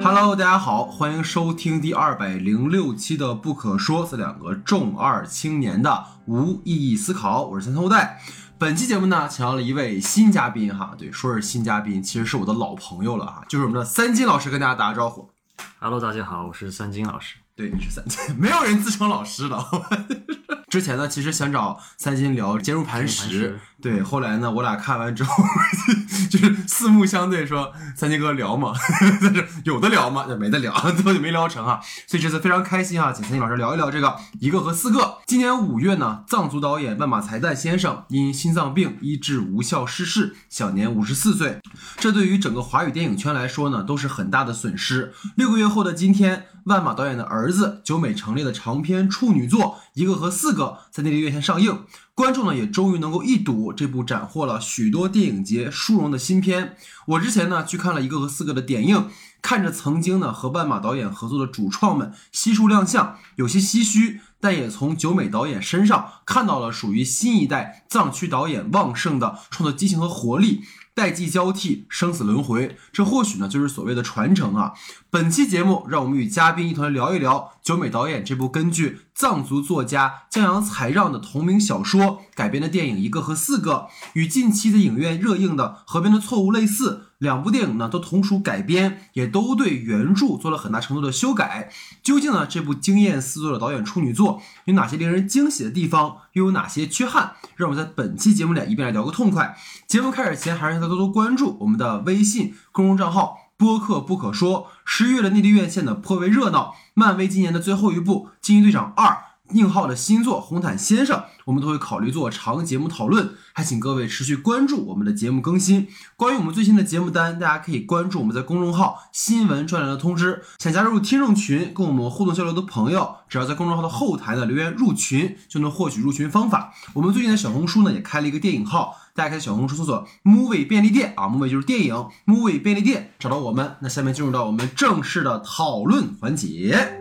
Hello，大家好，欢迎收听第二百零六期的《不可说》，这两个重二青年的无意义思考，我是三头带。本期节目呢，请到了一位新嘉宾哈，对，说是新嘉宾，其实是我的老朋友了哈，就是我们的三金老师，跟大家打个招呼。Hello，大家好，我是三金老师。对，你是三金，没有人自称老师的。之前呢，其实想找三金聊坚如磐石石，对，后来呢，我俩看完之后，就是四目相对说，三金哥聊嘛，但是有的聊嘛，也没得聊，最后就没聊成啊。所以这次非常开心啊，请三金老师聊一聊这个一个和四个。今年五月呢，藏族导演万马才旦先生因心脏病医治无效逝世，享年五十四岁。这对于整个华语电影圈来说呢，都是很大的损失。六个月后的今天，万马导演的儿子久美成立的长篇处女作《一个和四个》在内地院线上映，观众呢也终于能够一睹这部斩获了许多电影节殊荣的新片。我之前呢去看了一个和四个的点映，看着曾经呢和万马导演合作的主创们悉数亮相，有些唏嘘，但也从九美导演身上看到了属于新一代藏区导演旺盛的创作激情和活力。代际交替，生死轮回，这或许呢就是所谓的传承啊。本期节目，让我们与嘉宾一同来聊一聊九美导演这部根据藏族作家江阳才让的同名小说改编的电影《一个和四个》，与近期的影院热映的《河边的错误》类似。两部电影呢都同属改编，也都对原著做了很大程度的修改。究竟呢这部惊艳四座的导演处女作有哪些令人惊喜的地方，又有哪些缺憾？让我们在本期节目里一并来聊个痛快。节目开始前，还是让大家多多关注我们的微信公众账号“播客不可说”。十一月的内地院线呢颇为热闹，漫威今年的最后一部《惊奇队长二》。宁浩的新作《红毯先生》，我们都会考虑做长节目讨论，还请各位持续关注我们的节目更新。关于我们最新的节目单，大家可以关注我们在公众号“新闻专栏”的通知。想加入听众群，跟我们互动交流的朋友，只要在公众号的后台呢留言入群，就能获取入群方法。我们最近的小红书呢也开了一个电影号，大家可以在小红书搜索 “movie 便利店”啊，movie 就是电影，movie 便利店找到我们。那下面进入到我们正式的讨论环节。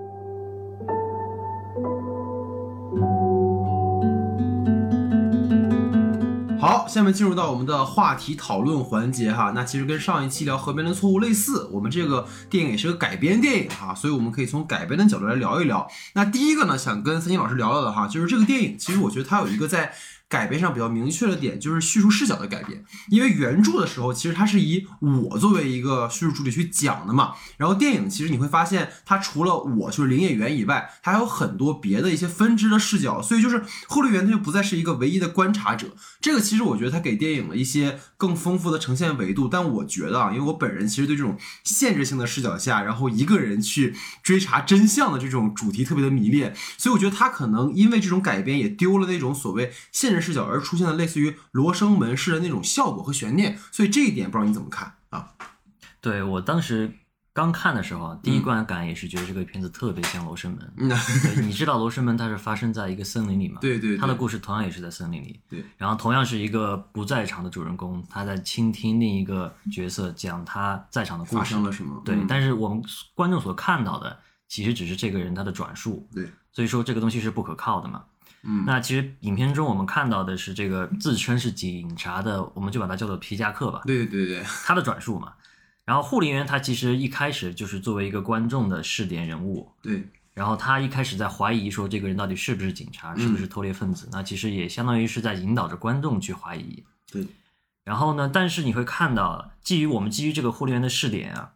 好，下面进入到我们的话题讨论环节哈。那其实跟上一期聊《河边的错误》类似，我们这个电影也是个改编电影哈，所以我们可以从改编的角度来聊一聊。那第一个呢，想跟三星老师聊聊的哈，就是这个电影，其实我觉得它有一个在改编上比较明确的点，就是叙述视角的改变。因为原著的时候，其实它是以我作为一个叙述主体去讲的嘛。然后电影其实你会发现，它除了我就是林演员以外，它还有很多别的一些分支的视角。所以就是护理员他就不再是一个唯一的观察者。这个其实我觉得它给电影了一些更丰富的呈现维度。但我觉得啊，因为我本人其实对这种限制性的视角下，然后一个人去追查真相的这种主题特别的迷恋，所以我觉得他可能因为这种改编也丢了那种所谓限制制视角而出现的类似于罗生门式的那种效果和悬念。所以这一点不知道你怎么看啊？对我当时刚看的时候啊，第一观感也是觉得这个片子特别像《罗生门》嗯，你知道《罗生门》它是发生在一个森林里嘛？对对对它的故事同样也是在森林里。对。然后同样是一个不在场的主人公，他在倾听另一个角色讲他在场的故发事。生了什么？对，嗯但是我们观众所看到的其实只是这个人他的转述。对。所以说这个东西是不可靠的嘛。嗯那其实影片中我们看到的是这个自称是警察的，我们就把它叫做皮夹克吧。对对对对，他的转述嘛。然后护林员他其实一开始就是作为一个观众的试点人物，对然后他一开始在怀疑说这个人到底是不是警察，嗯是不是偷猎分子，那其实也相当于是在引导着观众去怀疑。对。然后呢，但是你会看到，基于我们基于这个护林员的试点啊，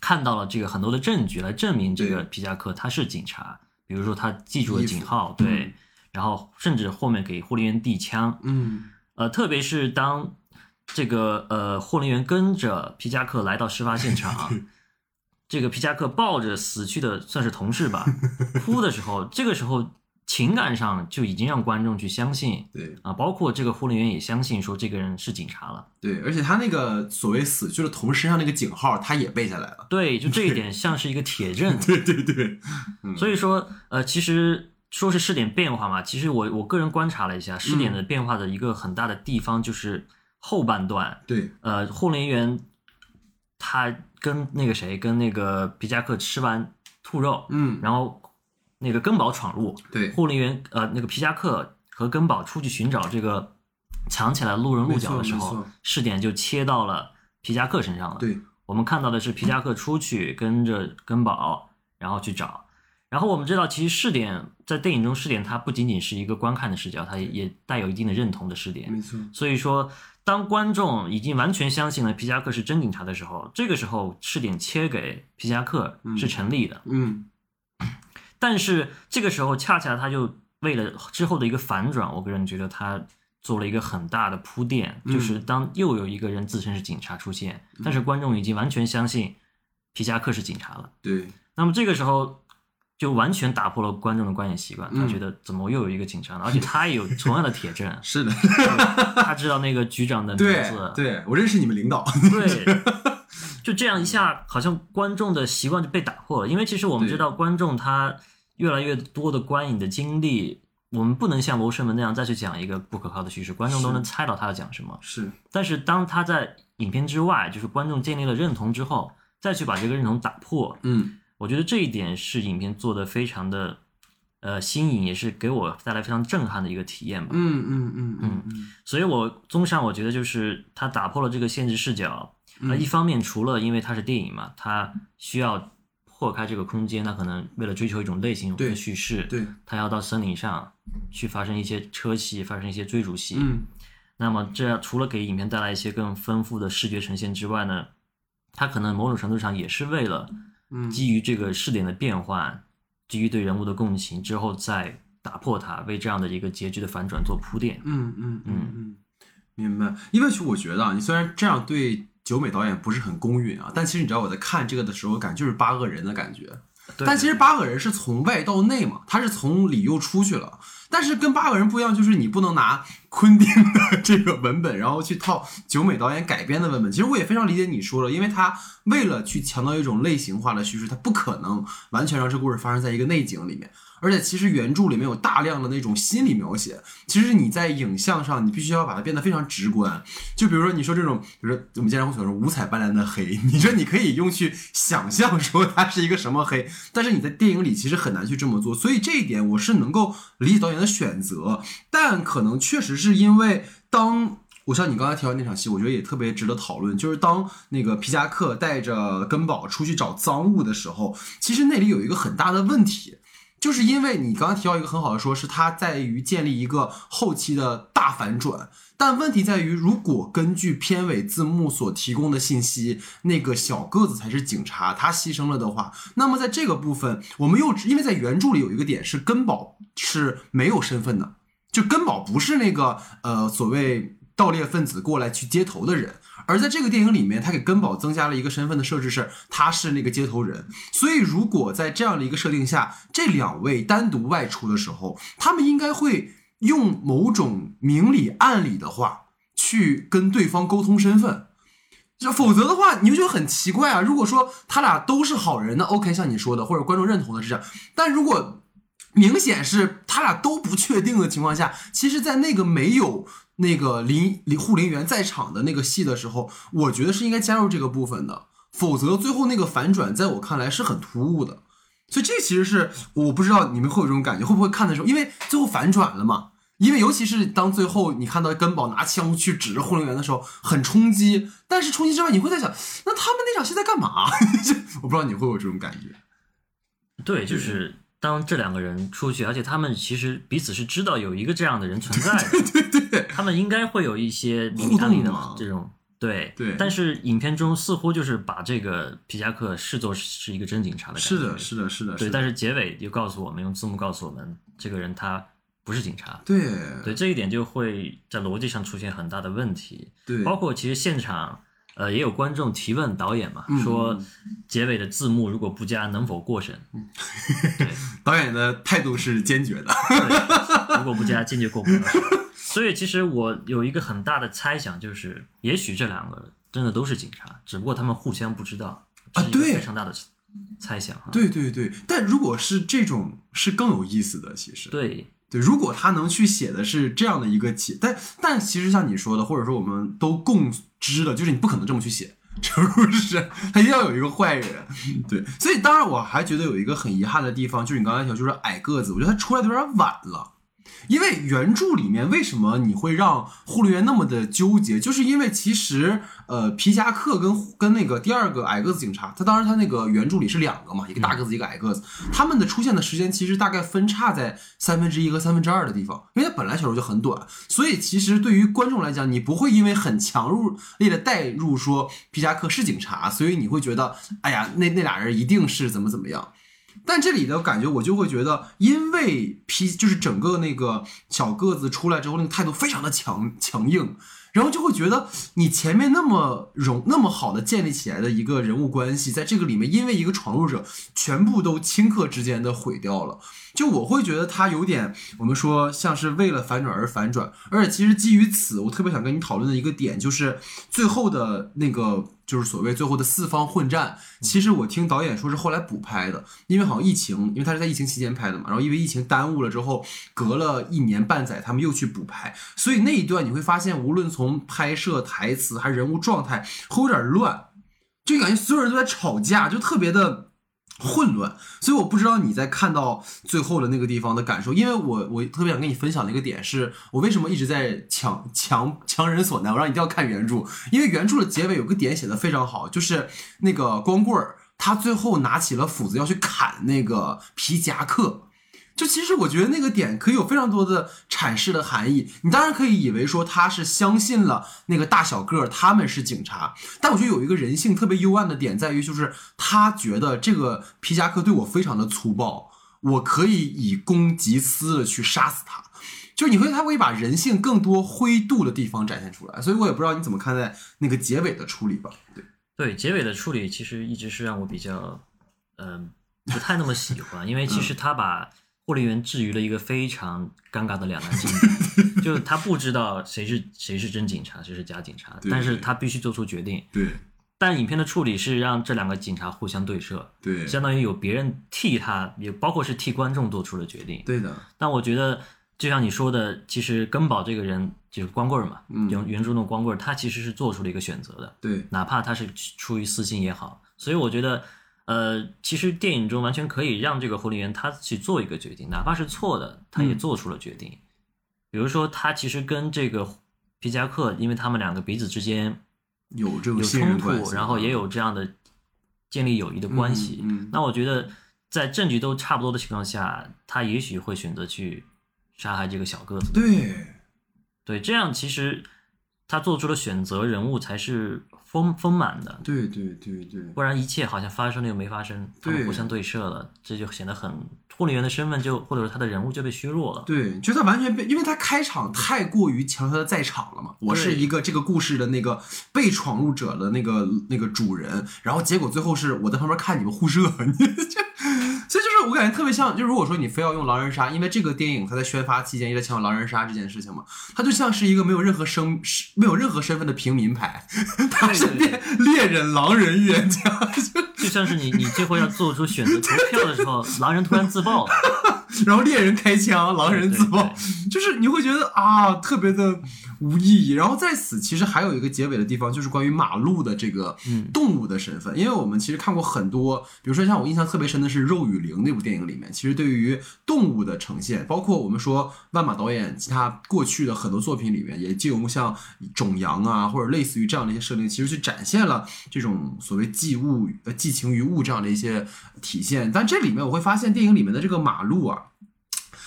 看到了这个很多的证据来证明这个皮夹克他是警察，比如说他记住了警号，嗯对，然后甚至后面给护林员递枪，嗯呃，特别是当这个呃护林员跟着皮夹克来到事发现场，这个皮夹克抱着死去的算是同事吧，哭的时候，这个时候情感上就已经让观众去相信对啊，包括这个护林员也相信说这个人是警察了。对，而且他那个所谓死去的同事身上那个警号，他也背下来了。对，就这一点像是一个铁证。对对对，嗯所以说，呃，其实说是试点变化嘛，其实我我个人观察了一下，试点的变化的一个很大的地方就是后半段，对。呃，护林员他跟那个谁，跟那个皮夹克吃完兔肉，嗯。然后那个根宝闯入，对。护林员呃那个皮夹克和根宝出去寻找这个藏起来路人鹿角的时候试点就切到了皮夹克身上了。对，我们看到的是皮夹克出去跟着根宝，然后去找。然后我们知道，其实试点在电影中试点，它不仅仅是一个观看的视角，它也也带有一定的认同的试点。没错，所以说，当观众已经完全相信了皮夹克是真警察的时候，这个时候试点切给皮夹克是成立的。嗯但是这个时候，恰恰他就为了之后的一个反转，我个人觉得他做了一个很大的铺垫，嗯就是当又有一个人自称是警察出现，但是观众已经完全相信皮夹克是警察了。对，那么这个时候就完全打破了观众的观影习惯，他嗯觉得怎么又有一个警察呢？而且他也有 同样的铁证，是的，他知道那个局长的名字，对，我认识你们领导，对，就这样一下，好像观众的习惯就被打破了。因为其实我们知道，观众他越来越多的观影的经历，我们不能像《罗生门》那样再去讲一个不可靠的叙事，观众都能猜到他要讲什么。是但是当他在影片之外，就是观众建立了认同之后，再去把这个认同打破，嗯我觉得这一点是影片做的非常的呃新颖，也是给我带来非常震撼的一个体验吧。嗯嗯嗯嗯嗯所以我综上，我觉得就是它打破了这个限制视角。那、一方面，除了因为它是电影嘛，它需要破开这个空间，那可能为了追求一种类型对的叙事，对，它要到森林上去发生一些车戏，发生一些追逐戏。嗯那么这样除了给影片带来一些更丰富的视觉呈现之外呢，它可能某种程度上也是为了嗯基于这个视点的变换，基于对人物的共情之后再打破它，为这样的一个结局的反转做铺垫。嗯嗯嗯嗯，明白。因为我觉得啊，你虽然这样对九美导演不是很公允啊，但其实你知道我在看这个的时候，感觉就是八恶人的感觉。对但其实八个人是从外到内嘛，他是从里又出去了。但是跟八个人不一样，就是你不能拿昆汀的这个文本，然后去套九美导演改编的文本。其实我也非常理解你说了，因为他为了去强调一种类型化的叙事，他不可能完全让这故事发生在一个内景里面。而且其实原著里面有大量的那种心理描写，其实你在影像上你必须要把它变得非常直观。就比如说你说这种，比如说我们经常会说五彩斑斓的黑，你说你可以用去想象说它是一个什么黑，但是你在电影里其实很难去这么做。所以这一点我是能够理解导演的选择，但可能确实是是因为当。我像你刚才提到那场戏，我觉得也特别值得讨论，就是当那个皮夹克带着根宝出去找赃物的时候，其实那里有一个很大的问题，就是因为你刚刚提到一个很好的说，是它在于建立一个后期的大反转。但问题在于，如果根据片尾字幕所提供的信息，那个小个子才是警察，他牺牲了的话，那么在这个部分，我们又因为在原著里有一个点是根宝是没有身份的，就根宝不是那个呃所谓盗猎分子过来去接头的人，而在这个电影里面，他给根宝增加了一个身份的设置是他是那个接头人。所以如果在这样的一个设定下，这两位单独外出的时候，他们应该会用某种明里暗里的话去跟对方沟通身份。就否则的话，你就觉得很奇怪啊。如果说他俩都是好人，那 OK，像你说的，或者观众认同的是这样。但如果明显是他俩都不确定的情况下，其实，在那个没有那个林林护林员在场的那个戏的时候，我觉得是应该加入这个部分的，否则最后那个反转，在我看来是很突兀的。所以这其实是我不知道你们会有这种感觉，会不会看的时候，因为最后反转了嘛。因为尤其是当最后你看到根宝拿枪去指着护林员的时候，很冲击。但是冲击之外，你会在想，那他们那场戏在干嘛？我不知道你会有这种感觉。对，就是当这两个人出去，而且他们其实彼此是知道有一个这样的人存在的，对对对，他们应该会有一些明里暗里的互动嘛这种。对对但是影片中似乎就是把这个皮夹克视作是一个真警察的感觉。是的，是的，是的，对，但是结尾又告诉我们，用字幕告诉我们，这个人他不是警察。对对，这一点就会在逻辑上出现很大的问题。对，包括其实现场，呃，也有观众提问导演嘛，嗯说结尾的字幕如果不加，能否过审？对，导演的态度是坚决的。对如果不加，坚决过不了审。所以其实我有一个很大的猜想，就是也许这两个真的都是警察，只不过他们互相不知道，啊对非常大的猜想哈。对对对，但如果是这种，是更有意思的。其实，对对，如果他能去写的是这样的一个解，但但其实像你说的，或者说我们都共知的，就是你不可能这么去写，是不是？他一定要有一个坏人，对。所以当然我还觉得有一个很遗憾的地方，就是你刚才讲，就是矮个子，我觉得他出来的有点晚了。因为原著里面为什么你会让护理员那么的纠结，就是因为其实呃皮夹克跟跟那个第二个矮个子警察，他当然他那个原著里是两个嘛，一个大个子一个矮个子，他们的出现的时间其实大概分叉在三分之一和三分之二的地方，因为它本来小说就很短，所以其实对于观众来讲，你不会因为很强入力的代入说皮夹克是警察，所以你会觉得哎呀那那俩人一定是怎么怎么样。但这里的感觉，我就会觉得，因为 P 就是整个那个小个子出来之后，那个态度非常的强强硬，然后就会觉得你前面那么容那么好的建立起来的一个人物关系，在这个里面，因为一个闯入者，全部都顷刻之间的毁掉了。就我会觉得他有点，我们说像是为了反转而反转，而且其实基于此，我特别想跟你讨论的一个点就是最后的那个，就是所谓最后的四方混战。其实我听导演说是后来补拍的，因为好像疫情，因为他是在疫情期间拍的嘛，然后因为疫情耽误了之后，隔了一年半载，他们又去补拍，所以那一段你会发现，无论从拍摄、台词还是人物状态，会有点乱，就感觉所有人都在吵架，就特别的。混乱，所以我不知道你在看到最后的那个地方的感受，因为我我特别想跟你分享的一个点是，我为什么一直在强强强人所难，我让你一定要看原著，因为原著的结尾有个点写的非常好，就是那个光棍儿他最后拿起了斧子要去砍那个皮夹克。就其实我觉得那个点可以有非常多的阐释的含义。你当然可以以为说他是相信了那个大小个儿他们是警察，但我觉得有一个人性特别幽暗的点在于，就是他觉得这个皮夹克对我非常的粗暴，我可以以公及私的去杀死他。就是你会他会把人性更多灰度的地方展现出来，所以我也不知道你怎么看待那个结尾的处理吧？对对，结尾的处理其实一直是让我比较嗯不太那么喜欢，因为其实他把。护理员置于了一个非常尴尬的两难境地，就是他不知道谁是谁是真警察，谁是假警察，但是他必须做出决定。对，但影片的处理是让这两个警察互相对射，对，相当于有别人替他，也包括是替观众做出了决定。对的。但我觉得，就像你说的，其实根宝这个人就是光棍嘛，原原著的光棍，他其实是做出了一个选择的。对，哪怕他是出于私心也好，所以我觉得。呃，其实电影中完全可以让这个护理员他去做一个决定，哪怕是错的，他也做出了决定。比如说，他其实跟这个皮夹克，因为他们两个彼此之间有这有冲突，然后也有这样的建立友谊的关系。那我觉得，在证据都差不多的情况下，他也许会选择去杀害这个小个子。对，对，这样其实他做出的选择，人物才是。丰丰满的，对对对对，不然一切好像发生了又没发生，他们互相对射了，这就显得很护理员的身份就或者说他的人物就被削弱了。对，就他完全被，因为他开场太过于强调他的在场了嘛，我是一个这个故事的那个被闯入者的那个那个主人，然后结果最后是我在旁边看你们互射，你就。我感觉特别像，就如果说你非要用狼人杀，因为这个电影它在宣发期间一直强调狼人杀这件事情嘛，它就像是一个没有任何身没有任何身份的平民牌，他是变猎人、狼人、预言家，就像是你你最后要做出选择投票的时候，狼人突然自爆了，然后猎人开枪，狼人自爆，就是你会觉得啊特别的。无意义。然后在此，其实还有一个结尾的地方，就是关于马路的这个动物的身份。因为我们其实看过很多，比如说像我印象特别深的是《肉与灵》那部电影里面，其实对于动物的呈现，包括我们说万马导演其他过去的很多作品里面，也借用像种羊啊，或者类似于这样的一些设定，其实去展现了这种所谓寄物呃寄情于物这样的一些体现。但这里面我会发现，电影里面的这个马路啊。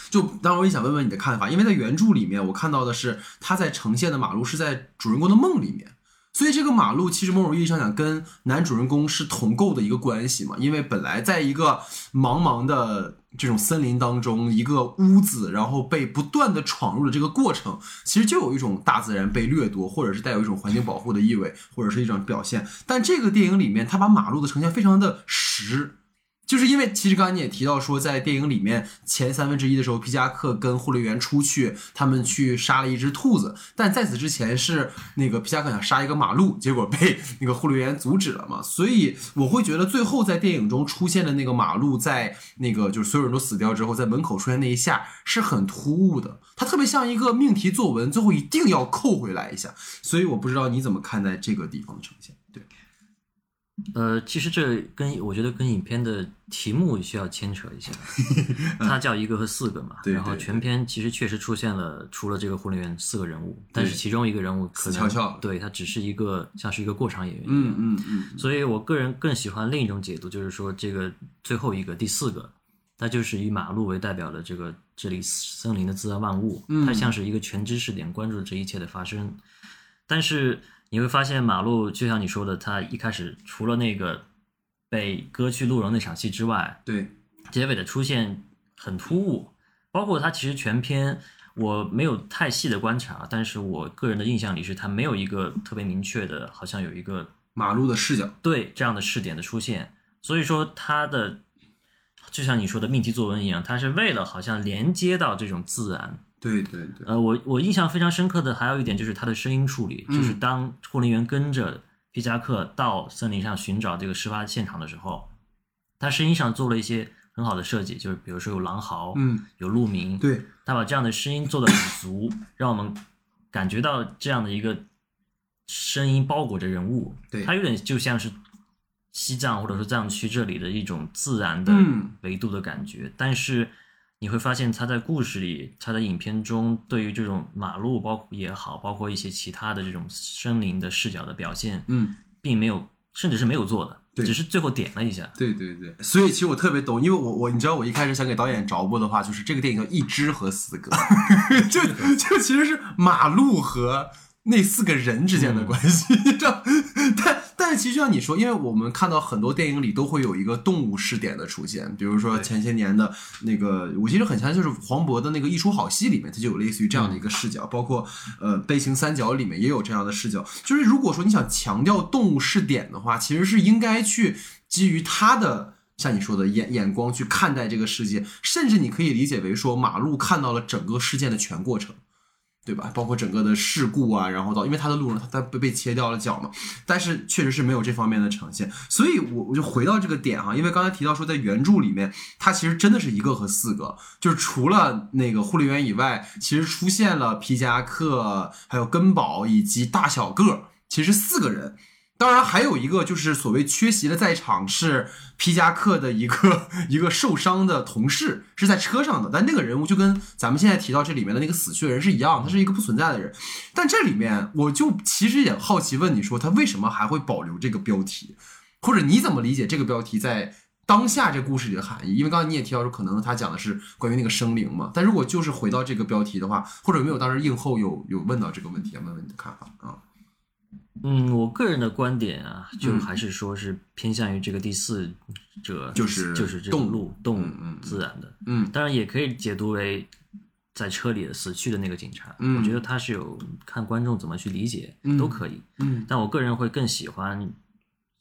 就当然我也想问问你的看法，因为在原著里面我看到的是他在呈现的马路是在主人公的梦里面，所以这个马路其实某种意义上讲跟男主人公是同构的一个关系嘛。因为本来在一个茫茫的这种森林当中，一个屋子，然后被不断的闯入的这个过程，其实就有一种大自然被掠夺，或者是带有一种环境保护的意味，或者是一种表现。但这个电影里面，他把马路的呈现非常的实。就是因为其实刚才你也提到说，在电影里面前三分之一的时候，皮夹克跟护理员出去，他们去杀了一只兔子，但在此之前是那个皮夹克想杀一个马路，结果被那个护理员阻止了嘛。所以我会觉得最后在电影中出现的那个马路，在那个就是所有人都死掉之后，在门口出现那一下是很突兀的，它特别像一个命题作文，最后一定要扣回来一下。所以我不知道你怎么看待这个地方的呈现。对，呃，其实这跟我觉得跟影片的题目需要牵扯一下，它叫一个和四个嘛，对然后全片其实确实出现了除了这个护林员四个人物，但是其中一个人物可能死翘翘对他只是一个像是一个过场演员一嗯样，嗯嗯，所以我个人更喜欢另一种解读，就是说这个最后一个第四个，它就是以马路为代表的这个这里森林的自然万物，它像是一个全知识点，关注这一切的发生。但是你会发现，马路就像你说的，他一开始除了那个被割去鹿茸那场戏之外，对，结尾的出现很突兀，包括他其实全篇我没有太细的观察，但是我个人的印象里是他没有一个特别明确的，好像有一个马路的视角，对这样的视点的出现，所以说他的就像你说的命题作文一样，他是为了好像连接到这种自然。对对对，呃，我我印象非常深刻的还有一点就是他的声音处理，就是当护林员跟着皮夹克到森林上寻找这个事发现场的时候，他声音上做了一些很好的设计，就是比如说有狼嚎，嗯，有鹿鸣，对，他把这样的声音做的很足，让我们感觉到这样的一个声音包裹着人物，对。他有点就像是西藏或者说藏区这里的一种自然的嗯。维度的感觉，但是你会发现他在故事里，他在影片中对于这种马路包括也好，包括一些其他的这种森林的视角的表现，嗯。并没有，甚至是没有做的，对只是最后点了一下。对对对，所以其实我特别懂，因为我我你知道我一开始想给导演着墨的话，就是这个电影叫《一只和四个》，就就其实是马路和那四个人之间的关系，你知道？但 但其实就像你说，因为我们看到很多电影里都会有一个动物视点的出现，比如说前些年的那个，我其实很像就是黄渤的那个《一出好戏》里面，它就有类似于这样的一个视角，包括呃《悲情三角》里面也有这样的视角。就是如果说你想强调动物视点的话，其实是应该去基于他的。像你说的眼眼光去看待这个世界，甚至你可以理解为说，马路看到了整个事件的全过程，对吧？包括整个的事故啊，然后到因为他的路人他他被被切掉了脚嘛，但是确实是没有这方面的呈现，所以我我就回到这个点哈，因为刚才提到说在原著里面，他其实真的是一个和四个，就是除了那个护理员以外，其实出现了皮夹克、还有根宝以及大小个，其实四个人。当然，还有一个就是所谓缺席的在场是皮夹克的一个 一个受伤的同事，是在车上的，但那个人物就跟咱们现在提到这里面的那个死去的人是一样，他是一个不存在的人。但这里面我就其实也好奇问你说，他为什么还会保留这个标题，或者你怎么理解这个标题在当下这故事里的含义？因为刚才你也提到说，可能他讲的是关于那个生灵嘛，但如果就是回到这个标题的话，或者没有当时映后有有问到这个问题，问问你的看法啊？嗯，我个人的观点啊，就还是说是偏向于这个第四者，就是就是这动路动自然的，嗯当然也可以解读为在车里死去的那个警察。嗯我觉得他是有看观众怎么去理解、嗯都可以，嗯，但我个人会更喜欢，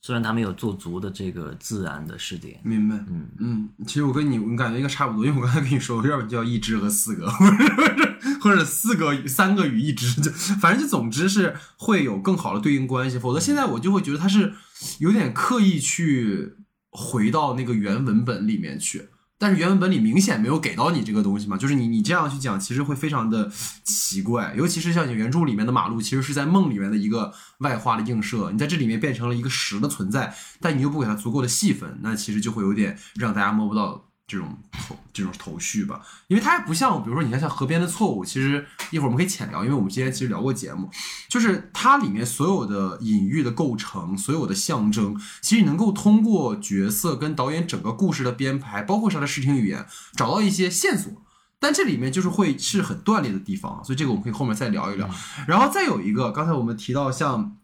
虽然他没有做足的这个自然的试点，明白。嗯嗯，其实我跟你，我感觉应该差不多，因为我刚才跟你说，要不叫一只和四个，或者四个三个与一只，就反正就总之是会有更好的对应关系。否则现在我就会觉得他是有点刻意去回到那个原文本里面去。但是原文本里明显没有给到你这个东西嘛，就是你你这样去讲，其实会非常的奇怪，尤其是像你原著里面的马路，其实是在梦里面的一个外化的映射，你在这里面变成了一个实的存在，但你又不给它足够的戏份，那其实就会有点让大家摸不到这种头这种头绪吧，因为它还不像，比如说你看像河边的错误，其实一会儿我们可以浅聊，因为我们之前其实聊过节目，就是它里面所有的隐喻的构成，所有的象征，其实能够通过角色跟导演整个故事的编排，包括他的视听语言，找到一些线索。但这里面就是会是很断裂的地方，所以这个我们可以后面再聊一聊。然后再有一个，刚才我们提到像。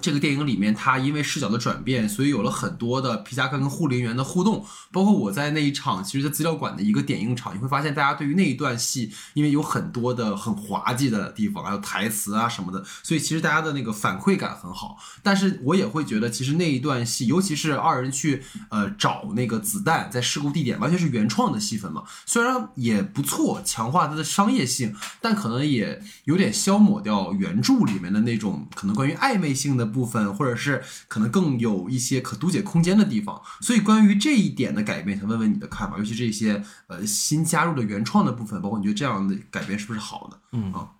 这个电影里面，他因为视角的转变，所以有了很多的皮夹克跟护林员的互动。包括我在那一场，其实，在资料馆的一个点映场，你会发现大家对于那一段戏，因为有很多的很滑稽的地方，还有台词啊什么的，所以其实大家的那个反馈感很好。但是我也会觉得，其实那一段戏，尤其是二人去呃找那个子弹在事故地点，完全是原创的戏份嘛，虽然也不错，强化它的商业性，但可能也有点消磨掉原著里面的那种可能关于暧昧性的部分，或者是可能更有一些可读解空间的地方。所以关于这一点的改变，想问问你的看法，尤其这些呃新加入的原创的部分，包括你觉得这样的改变是不是好的？嗯。啊。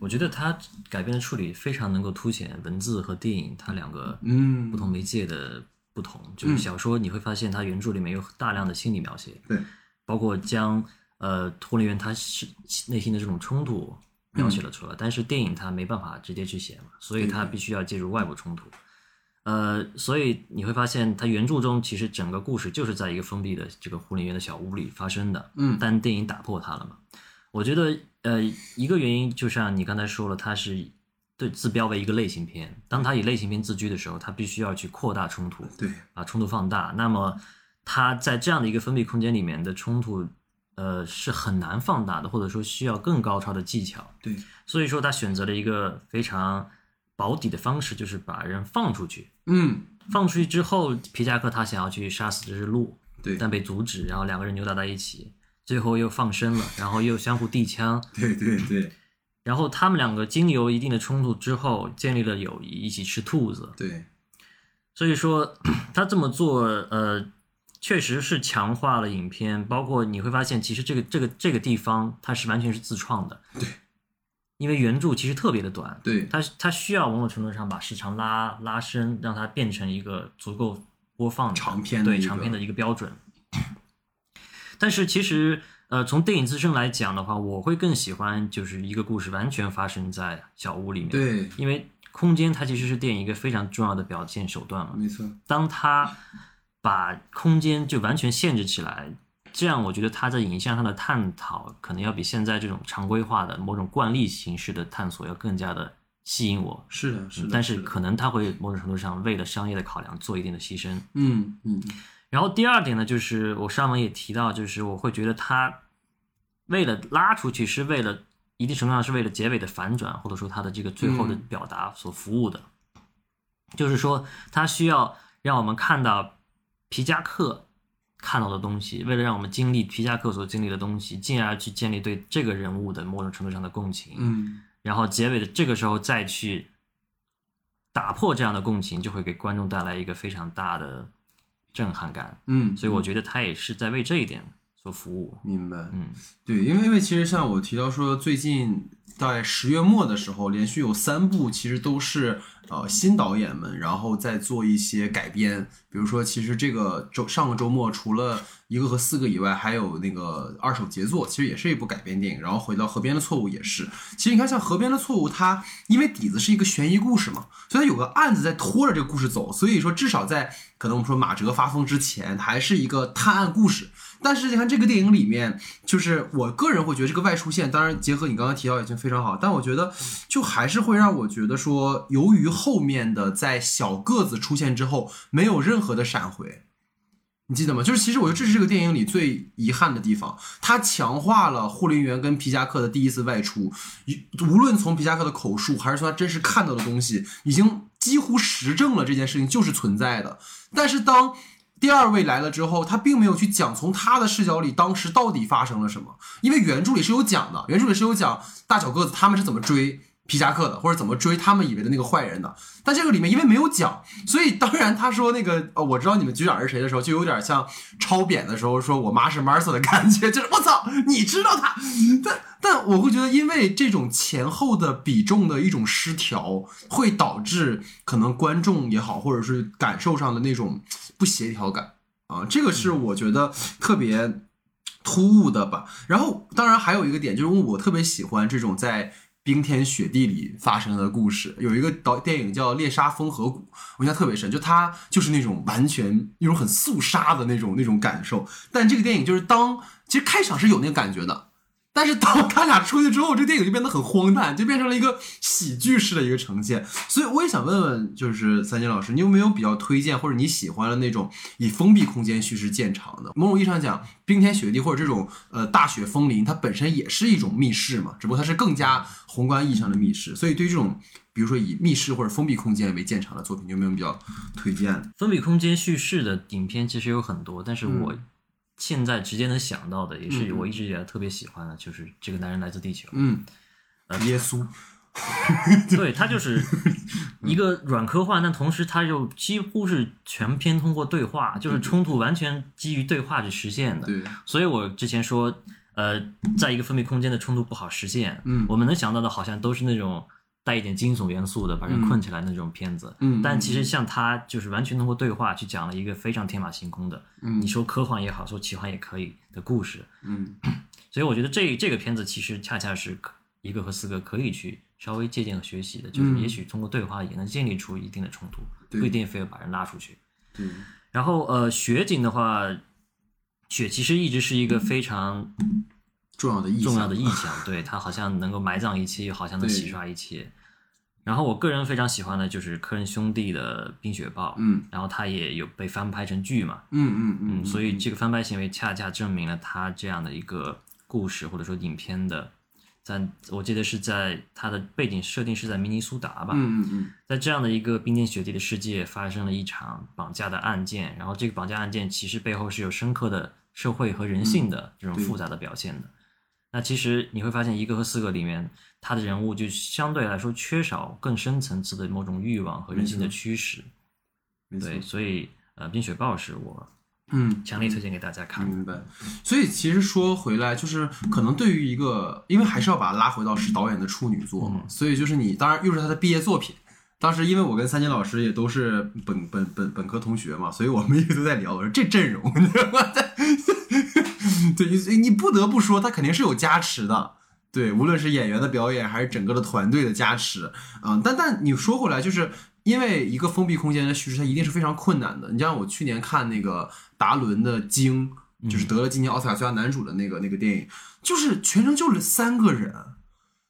我觉得它改编的处理非常能够凸显文字和电影它两个嗯。不同媒介的不同，就是小说你会发现它原著里面有大量的心理描写，对，包括将呃托林员他是内心的这种冲突描写了出来，但是电影它没办法直接去写嘛，所以它必须要借助外部冲突。呃，所以你会发现，它原著中其实整个故事就是在一个封闭的这个护林员的小屋里发生的，嗯但电影打破它了嘛。我觉得，呃，一个原因就像你刚才说了，它是对自标为一个类型片，当它以类型片自居的时候，它必须要去扩大冲突，对，把冲突放大。那么，它在这样的一个封闭空间里面的冲突，呃，是很难放大的，或者说需要更高超的技巧。对，所以说，他选择了一个非常保底的方式，就是把人放出去。嗯，放出去之后，皮夹克他想要去杀死这只鹿，对，但被阻止，然后两个人扭打在一起，最后又放生了，然后又相互递枪，对对对然后他们两个经由一定的冲突之后，建立了友谊，一起吃兔子。对，所以说 他这么做，呃，确实是强化了影片。包括你会发现，其实这个这个这个地方它是完全是自创的，对，因为原著其实特别的短，对，它它需要某种程度上把时长拉拉伸，让它变成一个足够播放长篇的对长篇的一个标准。但是其实，呃，从电影自身来讲的话，我会更喜欢就是一个故事完全发生在小屋里面，，对，因为空间它其实是电影一个非常重要的表现手段嘛。没错，当它把空间就完全限制起来，这样我觉得他在影像上的探讨，可能要比现在这种常规化的某种惯例形式的探索要更加的吸引我。是的，是的，但是可能他会某种程度上为了商业的考量做一定的牺牲。嗯嗯然后第二点呢，就是我上文也提到，就是我会觉得他为了拉出去，是为了一定程度上是为了结尾的反转，或者说他的这个最后的嗯表达所服务的。就是说，他需要让我们看到皮夹克看到的东西，为了让我们经历皮夹克所经历的东西，进而去建立对这个人物的某种程度上的共情。嗯，然后结尾的这个时候再去打破这样的共情，就会给观众带来一个非常大的震撼感。嗯，所以我觉得他也是在为这一点所服务。明白。嗯，对，因为因为其实像我提到说，最近在十月末的时候，连续有三部其实都是呃新导演们，然后再做一些改编。比如说，其实这个周上个周末除了一个和四个以外，还有那个二手杰作，其实也是一部改编电影。然后回到河边的错误也是。其实你看，像河边的错误，它因为底子是一个悬疑故事嘛，所以它有个案子在拖着这个故事走，所以说至少在可能我们说马哲发疯之前，还是一个探案故事。但是你看这个电影里面，就是我个人会觉得这个外出线，当然结合你刚刚提到已经非常好，但我觉得就还是会让我觉得说，由于后面的在小个子出现之后，没有任何的闪回。你记得吗？就是其实我觉得这是这个电影里最遗憾的地方，它强化了护林员跟皮夹克的第一次外出，无论从皮夹克的口述，还是从他真实看到的东西，已经几乎实证了这件事情就是存在的。但是当第二位来了之后，他并没有去讲从他的视角里当时到底发生了什么，因为原著里是有讲的，原著里是有讲大小个子他们是怎么追皮夹克的，或者怎么追他们以为的那个坏人的。但这个里面因为没有讲，所以当然他说那个呃，我知道你们局长是谁的时候，就有点像抄扁的时候说我妈是 Martha 的感觉，就是我操，你知道他，但但我会觉得，因为这种前后的比重的一种失调，会导致可能观众也好，或者是感受上的那种不协调感啊，这个是我觉得特别突兀的吧。然后当然还有一个点，就是我特别喜欢这种在。冰天雪地里发生的故事，有一个导电影叫《猎杀风和谷》，我印象特别深，就它就是那种完全一种很肃杀的那种那种感受。但这个电影就是当其实开场是有那个感觉的，但是当 他俩出去之后，这个电影就变得很荒诞，就变成了一个喜剧式的一个呈现。所以我也想问问，就是三金老师，你有没有比较推荐或者你喜欢的那种以封闭空间叙事见长的？某种意义上讲，冰天雪地或者这种呃大雪风林，它本身也是一种密室嘛，只不过它是更加宏观意义上的密室。所以对于这种比如说以密室或者封闭空间为见长的作品，你有没有比较推荐的？封闭空间叙事的影片其实有很多，但是我嗯现在直接能想到的，也是我一直以来特别喜欢的，就是《这个男人来自地球》。嗯，呃耶稣，对，他就是一个软科幻，但同时他又几乎是全篇通过对话，就是冲突完全基于对话去实现的。对，所以我之前说，呃，在一个封闭空间的冲突不好实现，嗯我们能想到的好像都是那种带一点惊悚元素的，把人困起来那种片子。嗯但其实像他就是完全通过对话去讲了一个非常天马行空的，嗯你说科幻也好，说奇幻也可以的故事。嗯 所以我觉得这这个片子其实恰恰是可一个和四个可以去稍微借鉴和学习的，就是嗯也许通过对话也能建立出一定的冲突，对不一定非要把人拉出去。对，然后呃，雪景的话，雪其实一直是一个非常重要的意重要的意象，对它好像能够埋葬一切，又好像能洗刷一切。然后我个人非常喜欢的就是科恩兄弟的《冰雪暴》，嗯。然后它也有被翻拍成剧嘛，嗯嗯嗯，嗯，所以这个翻拍行为恰恰证明了他这样的一个故事或者说影片的，在我记得是在它的背景设定是在明尼苏达吧，嗯嗯嗯。在这样的一个冰天雪地的世界，发生了一场绑架的案件，然后这个绑架案件其实背后是有深刻的社会和人性的这种复杂的表现的。那其实你会发现，一个和四个里面，他的人物就相对来说缺少更深层次的某种欲望和人性的驱使。对，所以呃，《冰雪暴》是我嗯。强烈推荐给大家看的。明白，所以其实说回来，就是可能对于一个，因为还是要把它拉回到是导演的处女作嘛，嗯所以就是你当然又是他的毕业作品。当时因为我跟三金老师也都是本本本本科同学嘛，所以我们一直都在聊，我说这阵容，你知道吗？对，你不得不说，他肯定是有加持的。对，无论是演员的表演，还是整个的团队的加持，啊、但但你说回来，就是因为一个封闭空间的叙事，它一定是非常困难的。你像我去年看那个达伦的《鲸》，就是得了今年奥斯卡最佳男主的那个那个电影，就是全程就是三个人，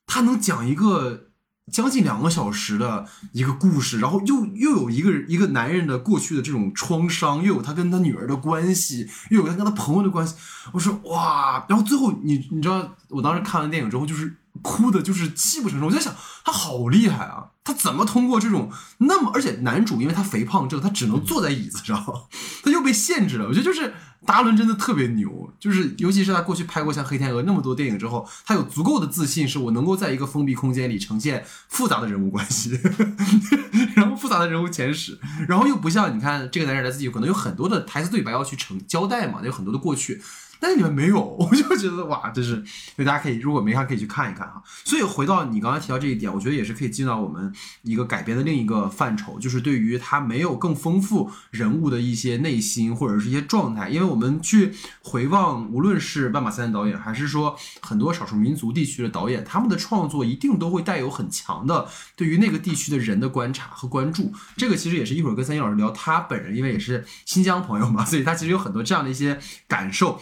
他能讲一个将近两个小时的一个故事，然后又又有一个一个男人的过去的这种创伤，又有他跟他女儿的关系，又有他跟他朋友的关系。我说哇，然后最后你你知道，我当时看完电影之后就是哭的，就是泣不成声。我在想，他好厉害啊，他怎么通过这种那么，而且男主因为他肥胖症，他只能坐在椅子上，他又被限制了。我觉得就是达伦真的特别牛，就是尤其是他过去拍过像《黑天鹅》那么多电影之后，他有足够的自信，是我能够在一个封闭空间里呈现复杂的人物关系，然后复杂的人物前史，然后又不像你看这个男人来自己可能有很多的台词对白要去成交代嘛，有很多的过去。但是你们没有，我就觉得哇，真是，所以大家可以如果没看可以去看一看哈。所以回到你刚才提到这一点，我觉得也是可以进到我们一个改编的另一个范畴，就是对于他没有更丰富人物的一些内心或者是一些状态，因为我们去回望，无论是万马三导演，还是说很多少数民族地区的导演，他们的创作一定都会带有很强的对于那个地区的人的观察和关注。这个其实也是一会儿跟三星老师聊，他本人因为也是新疆朋友嘛，所以他其实有很多这样的一些感受。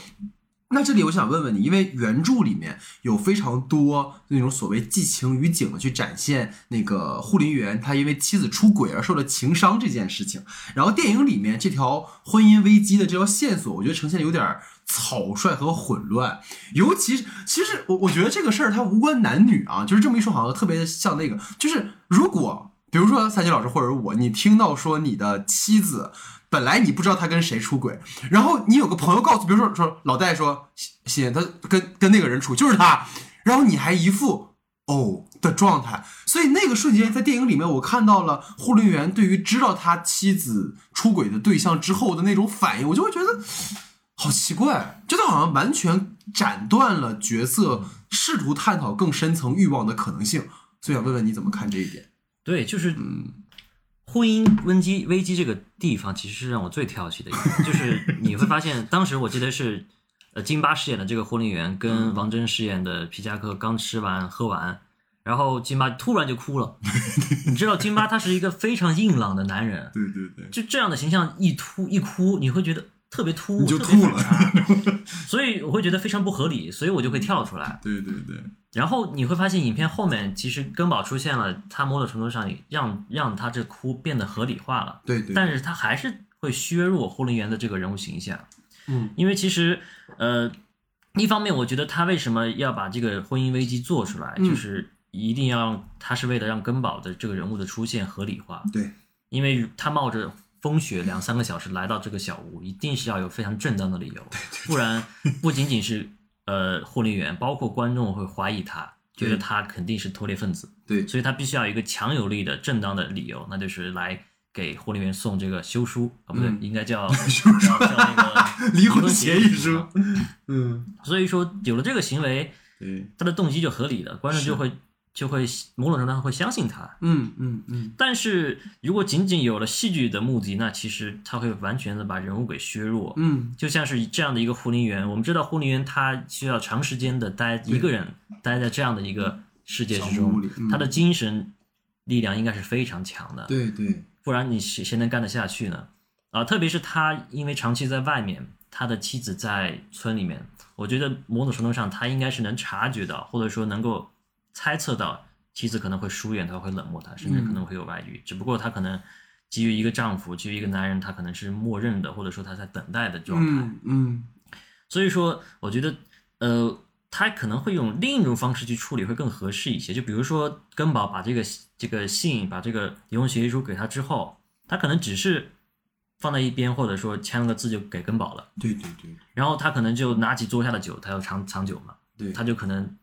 那这里我想问问你，因为原著里面有非常多那种所谓寄情于景的去展现那个护林员他因为妻子出轨而受了情伤这件事情，然后电影里面这条婚姻危机的这条线索，我觉得呈现有点草率和混乱，尤其其实我我觉得这个事儿它无关男女啊，就是这么一说好像特别像那个，就是如果比如说三金老师或者我，你听到说你的妻子。本来你不知道他跟谁出轨，然后你有个朋友告诉，比如说说老戴说，欣他跟跟那个人处就是他，然后你还一副哦的状态，所以那个瞬间在电影里面，我看到了护林员对于知道他妻子出轨的对象之后的那种反应，我就会觉得好奇怪，就他好像完全斩断了角色试图探讨更深层欲望的可能性，所以想问问你怎么看这一点？对，就是嗯婚姻危机危机这个地方，其实是让我最跳起的一个，就是你会发现，当时我记得是，呃，金巴饰演的这个婚礼员跟王真饰演的皮夹克刚吃完喝完，然后金巴突然就哭了。你知道金巴他是一个非常硬朗的男人，对对对，就这样的形象一突一哭，你会觉得特别突兀，你就吐了。所以我会觉得非常不合理，所以我就会跳出来。对对对，然后你会发现，影片后面其实根宝出现了，他某种程度上让让他这哭变得合理化了，对对，但是他还是会削弱护林员的这个人物形象。嗯，因为其实呃，一方面我觉得他为什么要把这个婚姻危机做出来，嗯。就是一定要让他是为了让根宝的这个人物的出现合理化，对。因为他冒着风雪两三个小时来到这个小屋，一定是要有非常正当的理由，不然不仅仅是呃护林员，包括观众会怀疑他，觉得他肯定是偷猎分子，对。所以他必须要有一个强有力的正当的理由，那就是来给护林员送这个休书啊，不对，嗯。应该叫 休书叫叫那个 离婚协议书啊。嗯，所以说有了这个行为，对。他的动机就合理了，观众就会就会某种程度上会相信他。嗯嗯嗯，但是如果仅仅有了戏剧的目的，那其实他会完全的把人物给削弱。嗯就像是这样的一个护林员，我们知道护林员他需要长时间的待一个人待在这样的一个世界之中，嗯他的精神力量应该是非常强的，对对，不然你谁谁能干得下去呢？啊，特别是他因为长期在外面，他的妻子在村里面，我觉得某种程度上他应该是能察觉到，或者说能够猜测到妻子可能会疏远他，会冷漠他，甚至可能会有外遇。只不过他可能基于一个丈夫，基于一个男人，他可能是默认的，或者说他在等待的状态。嗯嗯所以说，我觉得，呃，他可能会用另一种方式去处理会更合适一些。就比如说，根宝把这个这个信，把这个离婚协议书给他之后，他可能只是放在一边，或者说签了个字就给根宝了。对对对然后他可能就拿起桌下的酒，他要尝尝酒嘛，对，他就可能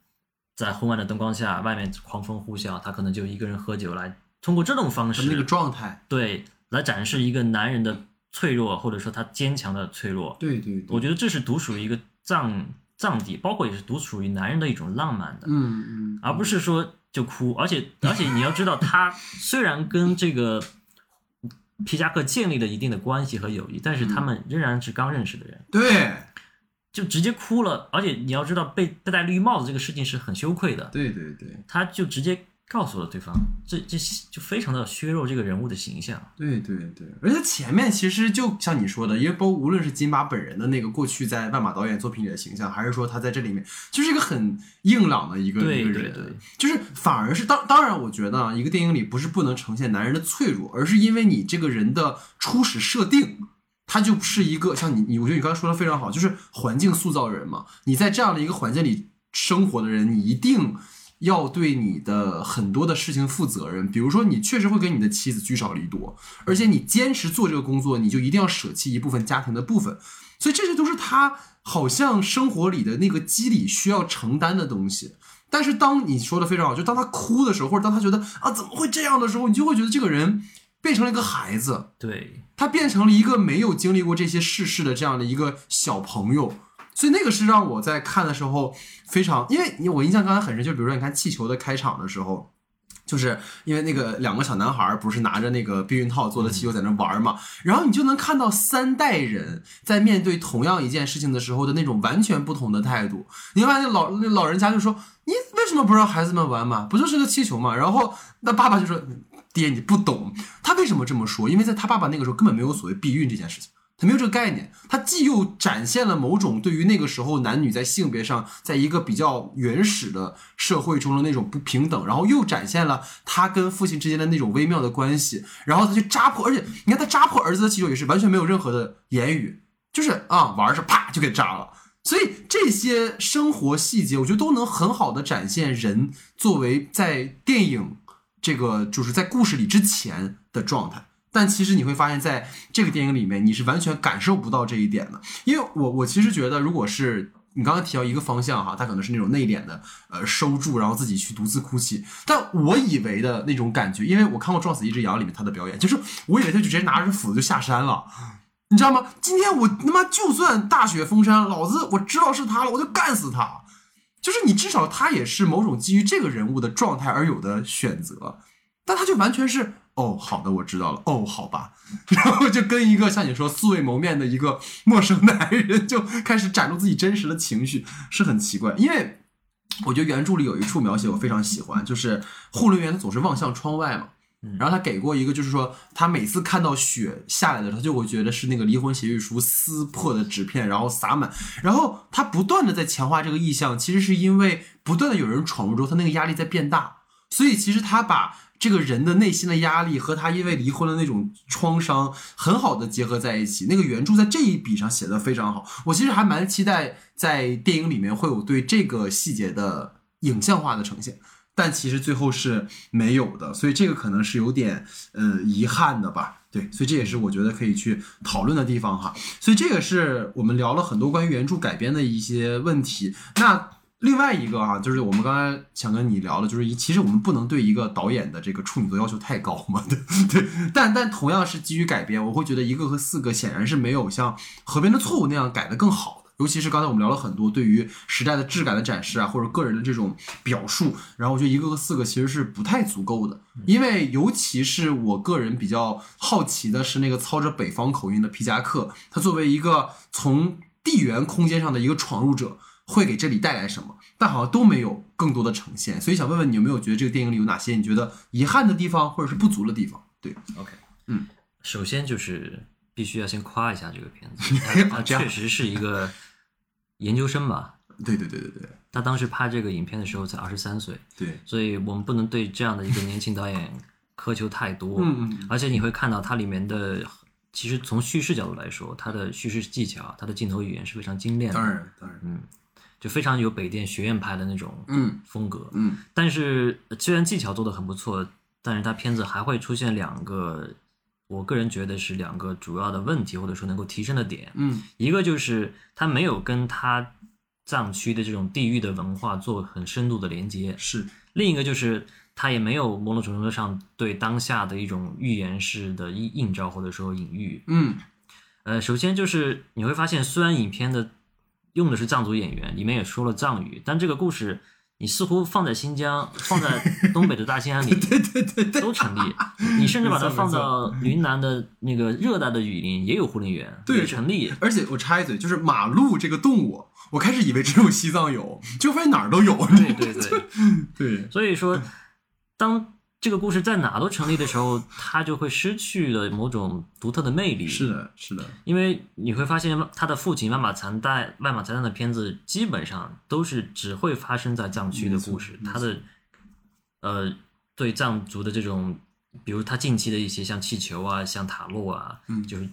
在昏暗的灯光下，外面狂风呼啸，他可能就一个人喝酒来，通过这种方式，他那个状态，对，来展示一个男人的脆弱，或者说他坚强的脆弱。对对对，我觉得这是独属于一个藏藏地，包括也是独属于男人的一种浪漫的，嗯嗯，而不是说就哭。而且而且你要知道，他虽然跟这个皮夹克建立了一定的关系和友谊，但是他们仍然是刚认识的人，对就直接哭了。而且你要知道，被被戴绿帽子这个事情是很羞愧的，对对对他就直接告诉了对方，这这就非常的削弱这个人物的形象。对对对，而且前面其实就像你说的，因为包无论是金马本人的那个过去在万马导演作品里的形象，还是说他在这里面就是一个很硬朗的一个对一个人，对对就是反而是当当然，我觉得啊，一个电影里不是不能呈现男人的脆弱，而是因为你这个人的初始设定。他就是一个像你你，我觉得你刚才说的非常好，就是环境塑造人嘛。你在这样的一个环境里生活的人，你一定要对你的很多的事情负责任。比如说，你确实会跟你的妻子聚少离多，而且你坚持做这个工作，你就一定要舍弃一部分家庭的部分。所以这些都是他好像生活里的那个机理需要承担的东西。但是当你说的非常好，就当他哭的时候，或者当他觉得啊怎么会这样的时候，你就会觉得这个人变成了一个孩子。对，他变成了一个没有经历过这些世事的这样的一个小朋友，所以那个是让我在看的时候非常，因为你我印象刚才很深，就比如说你看气球的开场的时候。就是因为那个两个小男孩不是拿着那个避孕套做的气球在那玩嘛，然后你就能看到三代人在面对同样一件事情的时候的那种完全不同的态度。你会发现那老那老人家就说：“你为什么不让孩子们玩嘛？不就是个气球嘛？”然后那爸爸就说：“爹，你不懂。”他为什么这么说？因为在他爸爸那个时候根本没有所谓避孕这件事情。他没有这个概念，他既又展现了某种对于那个时候男女在性别上，在一个比较原始的社会中的那种不平等，然后又展现了他跟父亲之间的那种微妙的关系，然后他去扎破，而且你看他扎破儿子的气球也是完全没有任何的言语，就是啊玩着啪就给扎了。所以这些生活细节，我觉得都能很好的展现人作为在电影这个就是在故事里之前的状态。但其实你会发现在这个电影里面，你是完全感受不到这一点的。因为我我其实觉得，如果是你刚刚提到一个方向哈，他可能是那种内敛的，呃，收住，然后自己去独自哭泣。但我以为的那种感觉，因为我看过《撞死一只羊》里面他的表演，就是我以为他就直接拿着斧子就下山了。你知道吗？今天我他妈就算大雪封山，老子我知道是他了，我就干死他。就是你至少他也是某种基于这个人物的状态而有的选择，但他就完全是哦，好的，我知道了，哦，好吧，然后就跟一个像你说素未谋面的一个陌生男人就开始展露自己真实的情绪，是很奇怪。因为我觉得原著里有一处描写我非常喜欢，就是护林员总是望向窗外嘛。然后他给过一个，就是说他每次看到雪下来的时候，他就会觉得是那个离婚协议书撕破的纸片，然后洒满。然后他不断的在强化这个意象，其实是因为不断的有人闯入之后，他那个压力在变大。所以其实他把这个人的内心的压力和他因为离婚的那种创伤很好的结合在一起。那个原著在这一笔上写的非常好，我其实还蛮期待在电影里面会有对这个细节的影像化的呈现。但其实最后是没有的，所以这个可能是有点呃遗憾的吧。对，所以这也是我觉得可以去讨论的地方哈。所以这个是我们聊了很多关于原著改编的一些问题。那另外一个哈、就是我们刚才想跟你聊的，就是其实我们不能对一个导演的这个处女座要求太高嘛，对对。但但同样是基于改编，我会觉得一个和四个显然是没有像《河边的错误》那样改的更好。尤其是刚才我们聊了很多对于时代的质感的展示啊，或者个人的这种表述，然后我觉得一个个四个其实是不太足够的，因为尤其是我个人比较好奇的是那个操着北方口音的皮夹克，他作为一个从地缘空间上的一个闯入者，会给这里带来什么？但好像都没有更多的呈现，所以想问问你有没有觉得这个电影里有哪些你觉得遗憾的地方，或者是不足的地方？对，OK，嗯，首先就是必须要先夸一下这个片子，他确实是一个研究生吧。对对对对对他当时拍这个影片的时候才二十三岁，对，所以我们不能对这样的一个年轻导演苛求太多。嗯嗯而且你会看到它里面的，其实从叙事角度来说，它的叙事技巧、它的镜头语言是非常精炼的，当然当然，嗯就非常有北电学院派的那种嗯风格。嗯但是呃虽然技巧做的很不错，但是它片子还会出现两个，我个人觉得是两个主要的问题，或者说能够提升的点。嗯一个就是它没有跟它藏区的这种地域的文化做很深度的连接，是，另一个就是它也没有某种程度上对当下的一种预言式的映映照或者说隐喻。嗯呃，首先就是你会发现，虽然影片的用的是藏族演员，里面也说了藏语，但这个故事你似乎放在新疆、放在东北的大兴安岭，对对对对，都成立。你甚至把它放到云南的那个热带的雨林，也有护林员，对也成立。而且我插一嘴，就是马路这个动物，我开始以为只有西藏有，就发现哪儿都有。对对对，对，所以说，当这个故事在哪都成立的时候，它就会失去了某种独特的魅力。是的，是的，因为你会发现，他的父亲万马残代、万马残代的片子基本上都是只会发生在藏区的故事。他的呃，对藏族的这种，比如他近期的一些像气球啊、像塔洛啊，嗯就是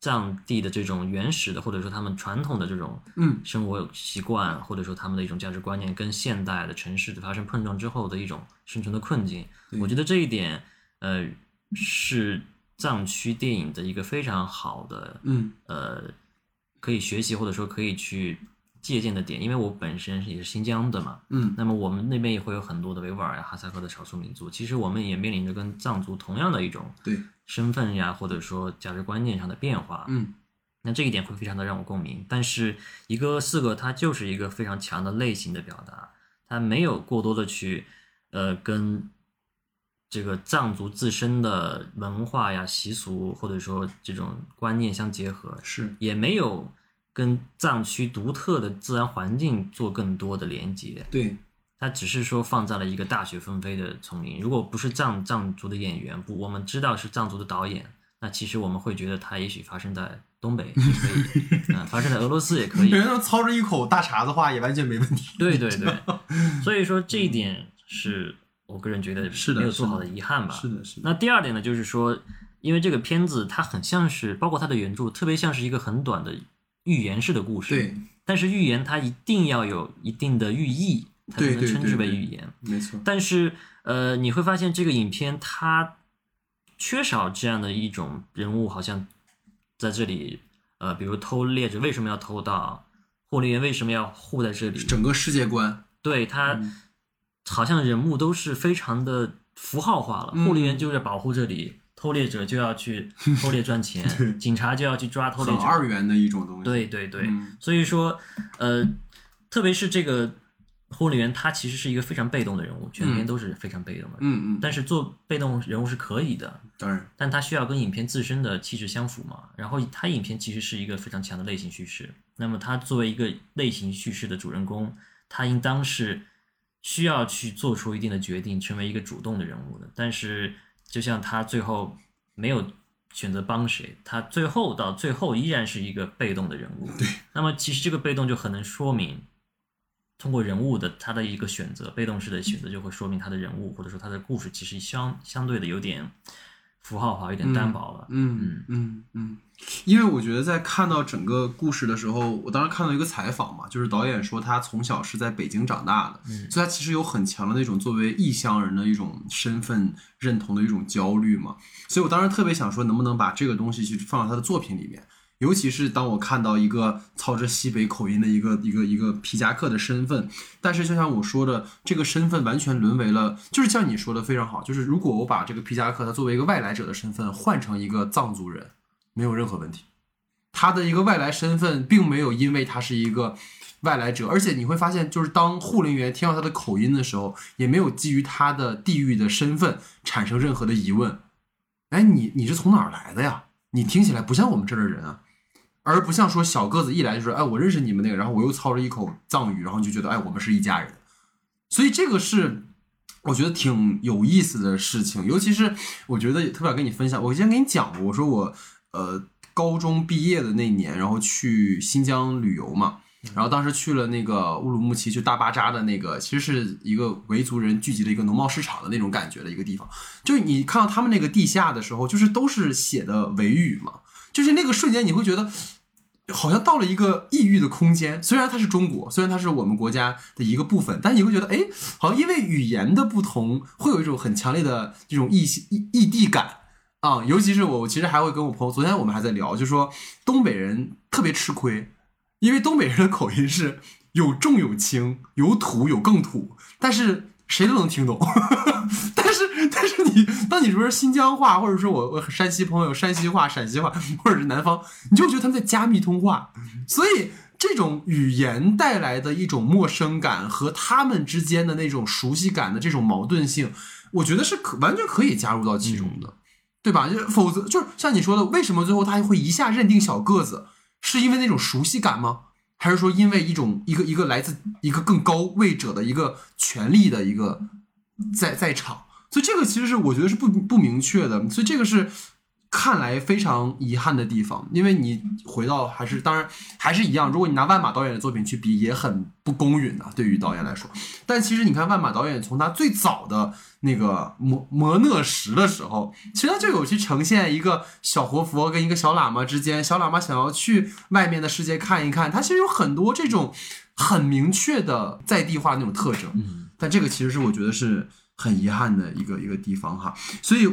藏地的这种原始的，或者说他们传统的这种嗯。生活习惯，或者说他们的一种价值观念，跟现代的城市发生碰撞之后的一种生存的困境。我觉得这一点，呃，是藏区电影的一个非常好的嗯。呃可以学习或者说可以去借鉴的点。因为我本身也是新疆的嘛，嗯。那么我们那边也会有很多的维吾尔呀、哈萨克的少数民族，其实我们也面临着跟藏族同样的一种对，身份呀，或者说价值观念上的变化。嗯那这一点会非常的让我共鸣。但是一个四个它就是一个非常强的类型的表达，它没有过多的去呃跟这个藏族自身的文化呀、习俗或者说这种观念相结合，是，也没有跟藏区独特的自然环境做更多的连接。对，它只是说放在了一个大雪纷飞的丛林。如果不是藏藏族的演员，不，我们知道是藏族的导演，那其实我们会觉得它也许发生在东北也可以，嗯，发生在俄罗斯也可以。别人家操着一口大碴子话也完全没问题。对对 对，所以说这一点是我个人觉得是的没有做好的遗憾吧。是的，是的，那第二点呢，就是说，因为这个片子它很像是，包括它的原著，特别像是一个很短的寓言式的故事。对，但是寓言它一定要有一定的寓意，它才能称之为对对寓言。没错，但是呃，你会发现这个影片它缺少这样的一种人物，好像在这里呃，比如偷猎者为什么要偷盗，护林员为什么要护在这里？整个世界观，对他嗯好像人物都是非常的符号化了，嗯护林员就是保护这里，偷猎者就要去偷猎赚钱 警察就要去抓偷猎很者。二元的一种东西。对对对，嗯所以说，呃，特别是这个护理员，他其实是一个非常被动的人物，全片都是非常被动的。嗯嗯，但是做被动人物是可以的，当然，但他需要跟影片自身的气质相符嘛。然后他影片其实是一个非常强的类型叙事，那么他作为一个类型叙事的主人公，他应当是需要去做出一定的决定，成为一个主动的人物的。但是就像他最后没有选择帮谁，他最后到最后依然是一个被动的人物。对，那么其实这个被动就很能说明。通过人物的他的一个选择，被动式的选择就会说明他的人物或者说他的故事其实相相对的有点符号化，有点单薄了。嗯嗯嗯，因为我觉得在看到整个故事的时候，我当时看到一个采访嘛，就是导演说他从小是在北京长大的，嗯所以他其实有很强的那种作为异乡人的一种身份认同的一种焦虑嘛，所以我当时特别想说，能不能把这个东西去放到他的作品里面。尤其是当我看到一个操着西北口音的一个一个一个皮夹克的身份，但是就像我说的，这个身份完全沦为了，就是像你说的非常好，就是如果我把这个皮夹克他作为一个外来者的身份换成一个藏族人，没有任何问题。他的一个外来身份，并没有因为他是一个外来者，而且你会发现，就是当护林员听到他的口音的时候，也没有基于他的地域的身份产生任何的疑问。哎，你你是从哪儿来的呀？你听起来不像我们这儿的人啊，而不像说小个子一来就说，哎，我认识你们那个，然后我又操着一口藏语，然后你就觉得，哎，我们是一家人。所以这个是我觉得挺有意思的事情，尤其是我觉得特别想跟你分享。我之前跟你讲过，我说我呃高中毕业的那年，然后去新疆旅游嘛，然后当时去了那个乌鲁木齐，就大巴扎的那个，其实是一个维族人聚集的一个农贸市场的那种感觉的一个地方。就是你看到他们那个地下的时候，就是都是写的维语嘛，就是那个瞬间你会觉得。好像到了一个异域的空间，虽然它是中国，虽然它是我们国家的一个部分，但你会觉得，哎，好像因为语言的不同，会有一种很强烈的这种异异异地感啊。尤其是我，其实还会跟我朋友，昨天我们还在聊，就说东北人特别吃亏，因为东北人的口音是有重有轻，有土有更土，但是谁都能听懂。但是，但是你，当你说新疆话，或者说我我山西朋友山西话、陕西话，或者是南方，你就觉得他们在加密通话。所以，这种语言带来的一种陌生感和他们之间的那种熟悉感的这种矛盾性，我觉得是可完全可以加入到其中的，对吧？就否则，就是像你说的，为什么最后他会一下认定小个子，是因为那种熟悉感吗？还是说因为一种一个一个来自一个更高位者的一个权力的一个在在场？所以这个其实是我觉得是不不明确的，所以这个是看来非常遗憾的地方。因为你回到还是当然还是一样，如果你拿万马导演的作品去比，也很不公允的，对于导演来说。但其实你看万马导演从他最早的那个摩摩讷石的时候，其实他就有去呈现一个小活佛跟一个小喇嘛之间，小喇嘛想要去外面的世界看一看，他其实有很多这种很明确的在地化那种特征。嗯，但这个其实是我觉得是。很遗憾的一个一个地方哈，所以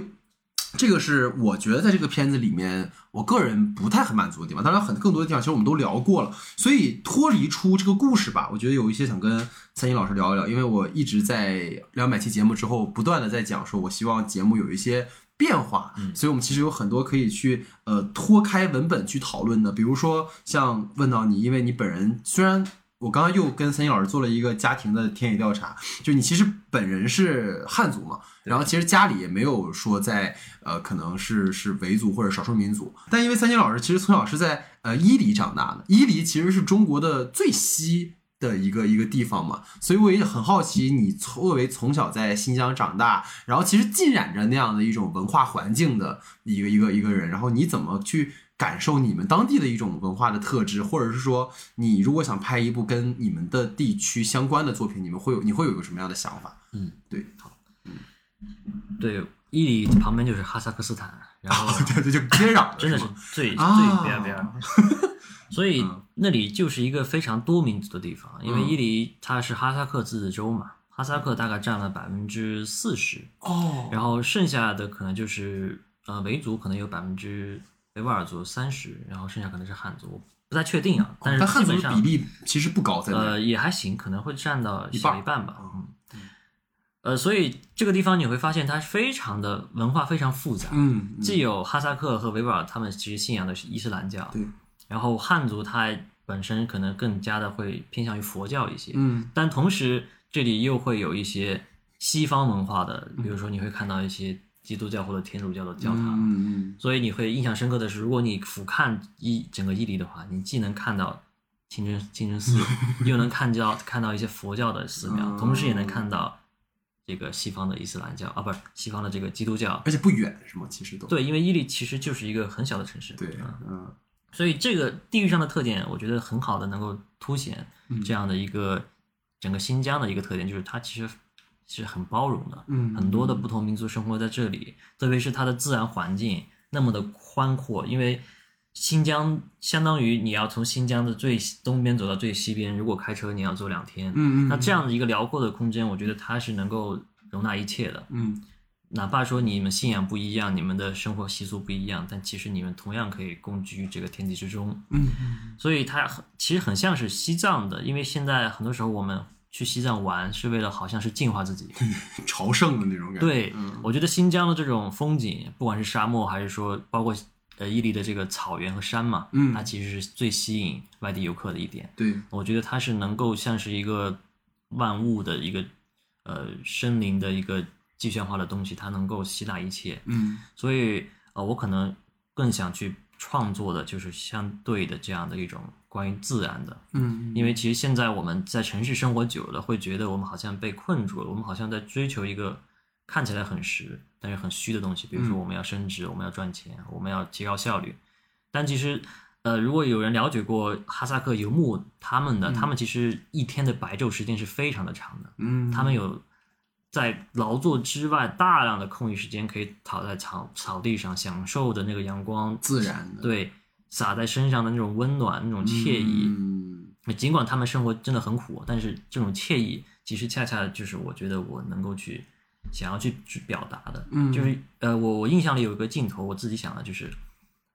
这个是我觉得在这个片子里面，我个人不太很满足的地方。当然，很更多的地方其实我们都聊过了。所以脱离出这个故事吧，我觉得有一些想跟三星老师聊一聊，因为我一直在两百期节目之后，不断的在讲说，我希望节目有一些变化。嗯所以我们其实有很多可以去呃脱开文本去讨论的，比如说像问到你，因为你本人虽然。我刚刚又跟三星老师做了一个家庭的田野调查，就你其实本人是汉族嘛，然后其实家里也没有说在呃可能是是维族或者少数民族，但因为三星老师其实从小是在呃伊犁长大的，伊犁其实是中国的最西的一个一个地方嘛，所以我也很好奇，你作为从小在新疆长大，然后其实浸染着那样的一种文化环境的一个一个一个人，然后你怎么去？感受你们当地的一种文化的特质，或者是说，你如果想拍一部跟你们的地区相关的作品，你们会有你会有一个什么样的想法？嗯，对，好，嗯，对，伊犁旁边就是哈萨克斯坦，然后对对，就接壤，真的是最最边边，所以那里就是一个非常多民族的地方，因为伊犁它是哈萨克自治州嘛，哈萨克大概占了百分之四十哦，然后剩下的可能就是呃维族可能有百分之。维吾尔族三十，然后剩下可能是汉族，不太确定啊。但是汉族比例其实不高，在呃也还行，可能会占到小一半吧。嗯，呃，所以这个地方你会发现它非常的文化非常复杂。嗯，既有哈萨克和维吾尔，他们其实信仰的是伊斯兰教。对。然后汉族它本身可能更加的会偏向于佛教一些。嗯。但同时这里又会有一些西方文化的，比如说你会看到一些。基督教或者天主教的教堂，嗯嗯，所以你会印象深刻的是，如果你俯瞰伊整个伊犁的话，你既能看到清真清真寺，又能看到看到一些佛教的寺庙，同时也能看到这个西方的伊斯兰教啊，不是西方的这个基督教，而且不远是吗？其实都。对，因为伊犁其实就是一个很小的城市，对，嗯，所以这个地域上的特点，我觉得很好的能够凸显这样的一个整个新疆的一个特点，就是它其实。是很包容的，嗯，很多的不同民族生活在这里，特别是它的自然环境那么的宽阔，因为新疆相当于你要从新疆的最东边走到最西边，如果开车你要走两天，嗯嗯，那这样的一个辽阔的空间，我觉得它是能够容纳一切的，嗯，哪怕说你们信仰不一样，你们的生活习俗不一样，但其实你们同样可以共居这个天地之中，嗯，所以它很其实很像是西藏的，因为现在很多时候我们。去西藏玩是为了好像是净化自己，朝圣的那种感觉。对，我觉得新疆的这种风景，不管是沙漠还是说包括呃伊犁的这个草原和山嘛，嗯它其实是最吸引外地游客的一点。对，我觉得它是能够像是一个万物的一个呃森林的一个具象化的东西，它能够吸纳一切。嗯所以呃，我可能更想去创作的就是相对的这样的一种关于自然的，嗯因为其实现在我们在城市生活久了，会觉得我们好像被困住了，我们好像在追求一个看起来很实但是很虚的东西，比如说嗯。我们要升职，我们要赚钱，我们要提高效率，但其实。呃，如果有人了解过哈萨克游牧他们的，他们其实一天的白昼时间是非常的长的，嗯，他们有在劳作之外大量的空余时间可以躺在草草地上，享受的那个阳光，自然的，对洒在身上的那种温暖、那种惬意。嗯尽管他们生活真的很苦，但是这种惬意其实恰恰就是我觉得我能够去想要去去表达的。嗯就是呃，我我印象里有一个镜头，我自己想的就是，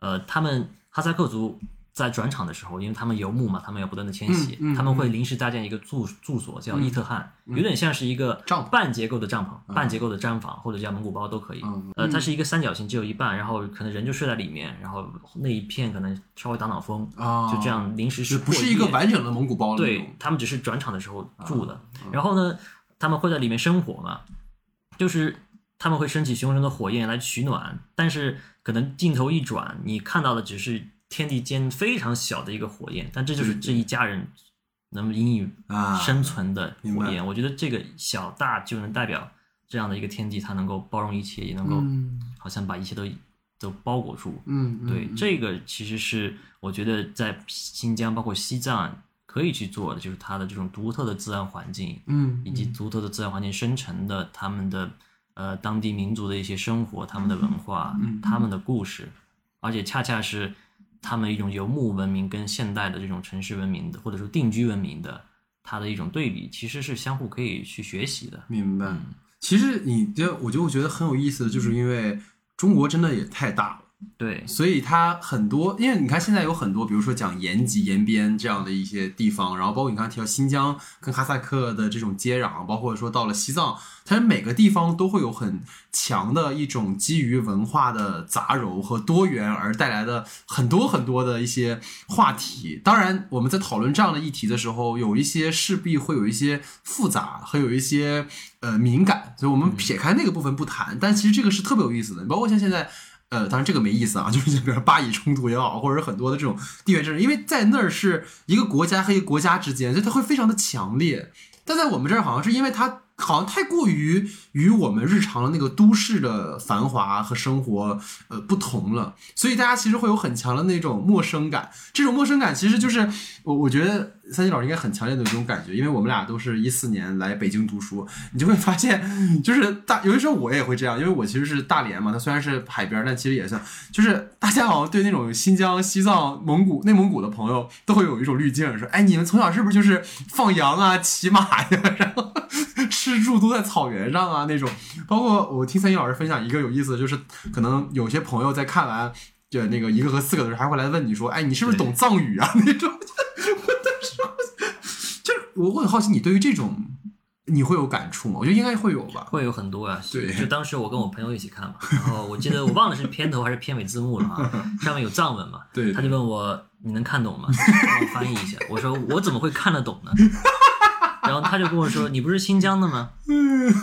呃，他们哈萨克族在转场的时候，因为他们游牧嘛，他们要不断的迁徙，嗯嗯他们会临时搭建一个住住所叫伊特汗，有点像是一个帐篷半结构的帐篷、半结构的毡房或者叫蒙古包都可以。嗯呃，它是一个三角形，只有一半，然后可能人就睡在里面，然后那一片可能稍微挡挡风，啊，就这样临时是不是一个完整的蒙古包对他们只是转场的时候住的。然后呢，他们会在里面生火嘛，就是他们会升起熊熊的火焰来取暖，但是可能镜头一转，你看到的只是天地间非常小的一个火焰，但这就是这一家人能引以啊生存的火焰。我觉得这个小大就能代表这样的一个天地，它能够包容一切，也能够嗯。好像把一切都都包裹住。嗯，嗯对，嗯。这个其实是我觉得在新疆包括西藏可以去做的，就是它的这种独特的自然环境，嗯以及独特的自然环境生成的他们的呃当地民族的一些生活、他们的文化、嗯。他们的故事，而且恰恰是他们一种游牧文明跟现代的这种城市文明的或者说定居文明的它的一种对比，其实是相互可以去学习的。明白。嗯其实你这，我就觉得很有意思的，就是因为中国真的也太大。对，所以它很多，因为你看现在有很多，比如说讲延吉、延边这样的一些地方，然后包括你刚才提到新疆跟哈萨克的这种接壤，包括说到了西藏，它每个地方都会有很强的一种基于文化的杂糅和多元而带来的很多很多的一些话题。当然，我们在讨论这样的议题的时候，有一些势必会有一些复杂，和有一些呃敏感，所以我们撇开那个部分不谈。但其实这个是特别有意思的，包括像现在。呃，当然这个没意思啊，就是比如巴以冲突也好，或者很多的这种地缘政治，因为在那儿是一个国家和一个国家之间，所以它会非常的强烈。但在我们这儿好像是因为它好像太过于与我们日常的那个都市的繁华和生活呃不同了，所以大家其实会有很强的那种陌生感。这种陌生感其实就是我我觉得三金老师应该很强烈的这种感觉，因为我们俩都是一四年来北京读书，你就会发现就是大有的时候我也会这样，因为我其实是大连嘛，它虽然是海边，但其实也算就是大家好像对那种新疆、西藏、蒙古、内蒙古的朋友都会有一种滤镜，说哎你们从小是不是就是放羊啊、骑马呀，然后吃住都在草原上啊那种。包括我听三金老师分享一个有意思的，就是可能有些朋友在看完。就那个一个和四个的时候，还会来问你说：“哎，你是不是懂藏语啊？”那种，我当时就是我我很好奇，你对于这种你会有感触吗？我觉得应该会有吧。会有很多啊。对就当时我跟我朋友一起看嘛，然后我记得我忘了是片头还是片尾字幕了啊，上面有藏文嘛，对他就问我你能看懂吗？帮 我翻译一下。我说我怎么会看得懂呢？然后他就跟我说 你不是新疆的吗？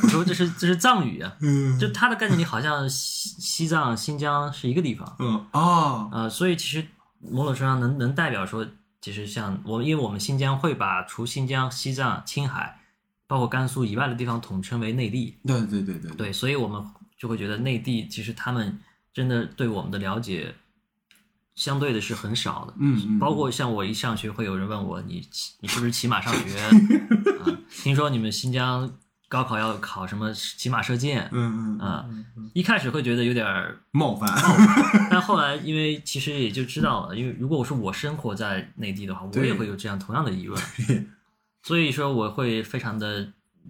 我说这是这是藏语。啊，就他的概念里好像西西藏、新疆是一个地方，嗯啊，呃，所以其实某种程度上能能代表说，其实像我，因为我们新疆会把除新疆、西藏、青海，包括甘肃以外的地方统称为内地，对对对对。对，所以我们就会觉得内地其实他们真的对我们的了解，相对的是很少的。嗯嗯，包括像我一上学，会有人问我你你是不是骑马上学 啊？听说你们新疆高考要考什么骑马射箭嗯嗯啊？一开始会觉得有点儿冒犯，但后来，因为其实也就知道了，因为如果我说我生活在内地的话，我也会有这样同样的疑问，所以说我会非常的，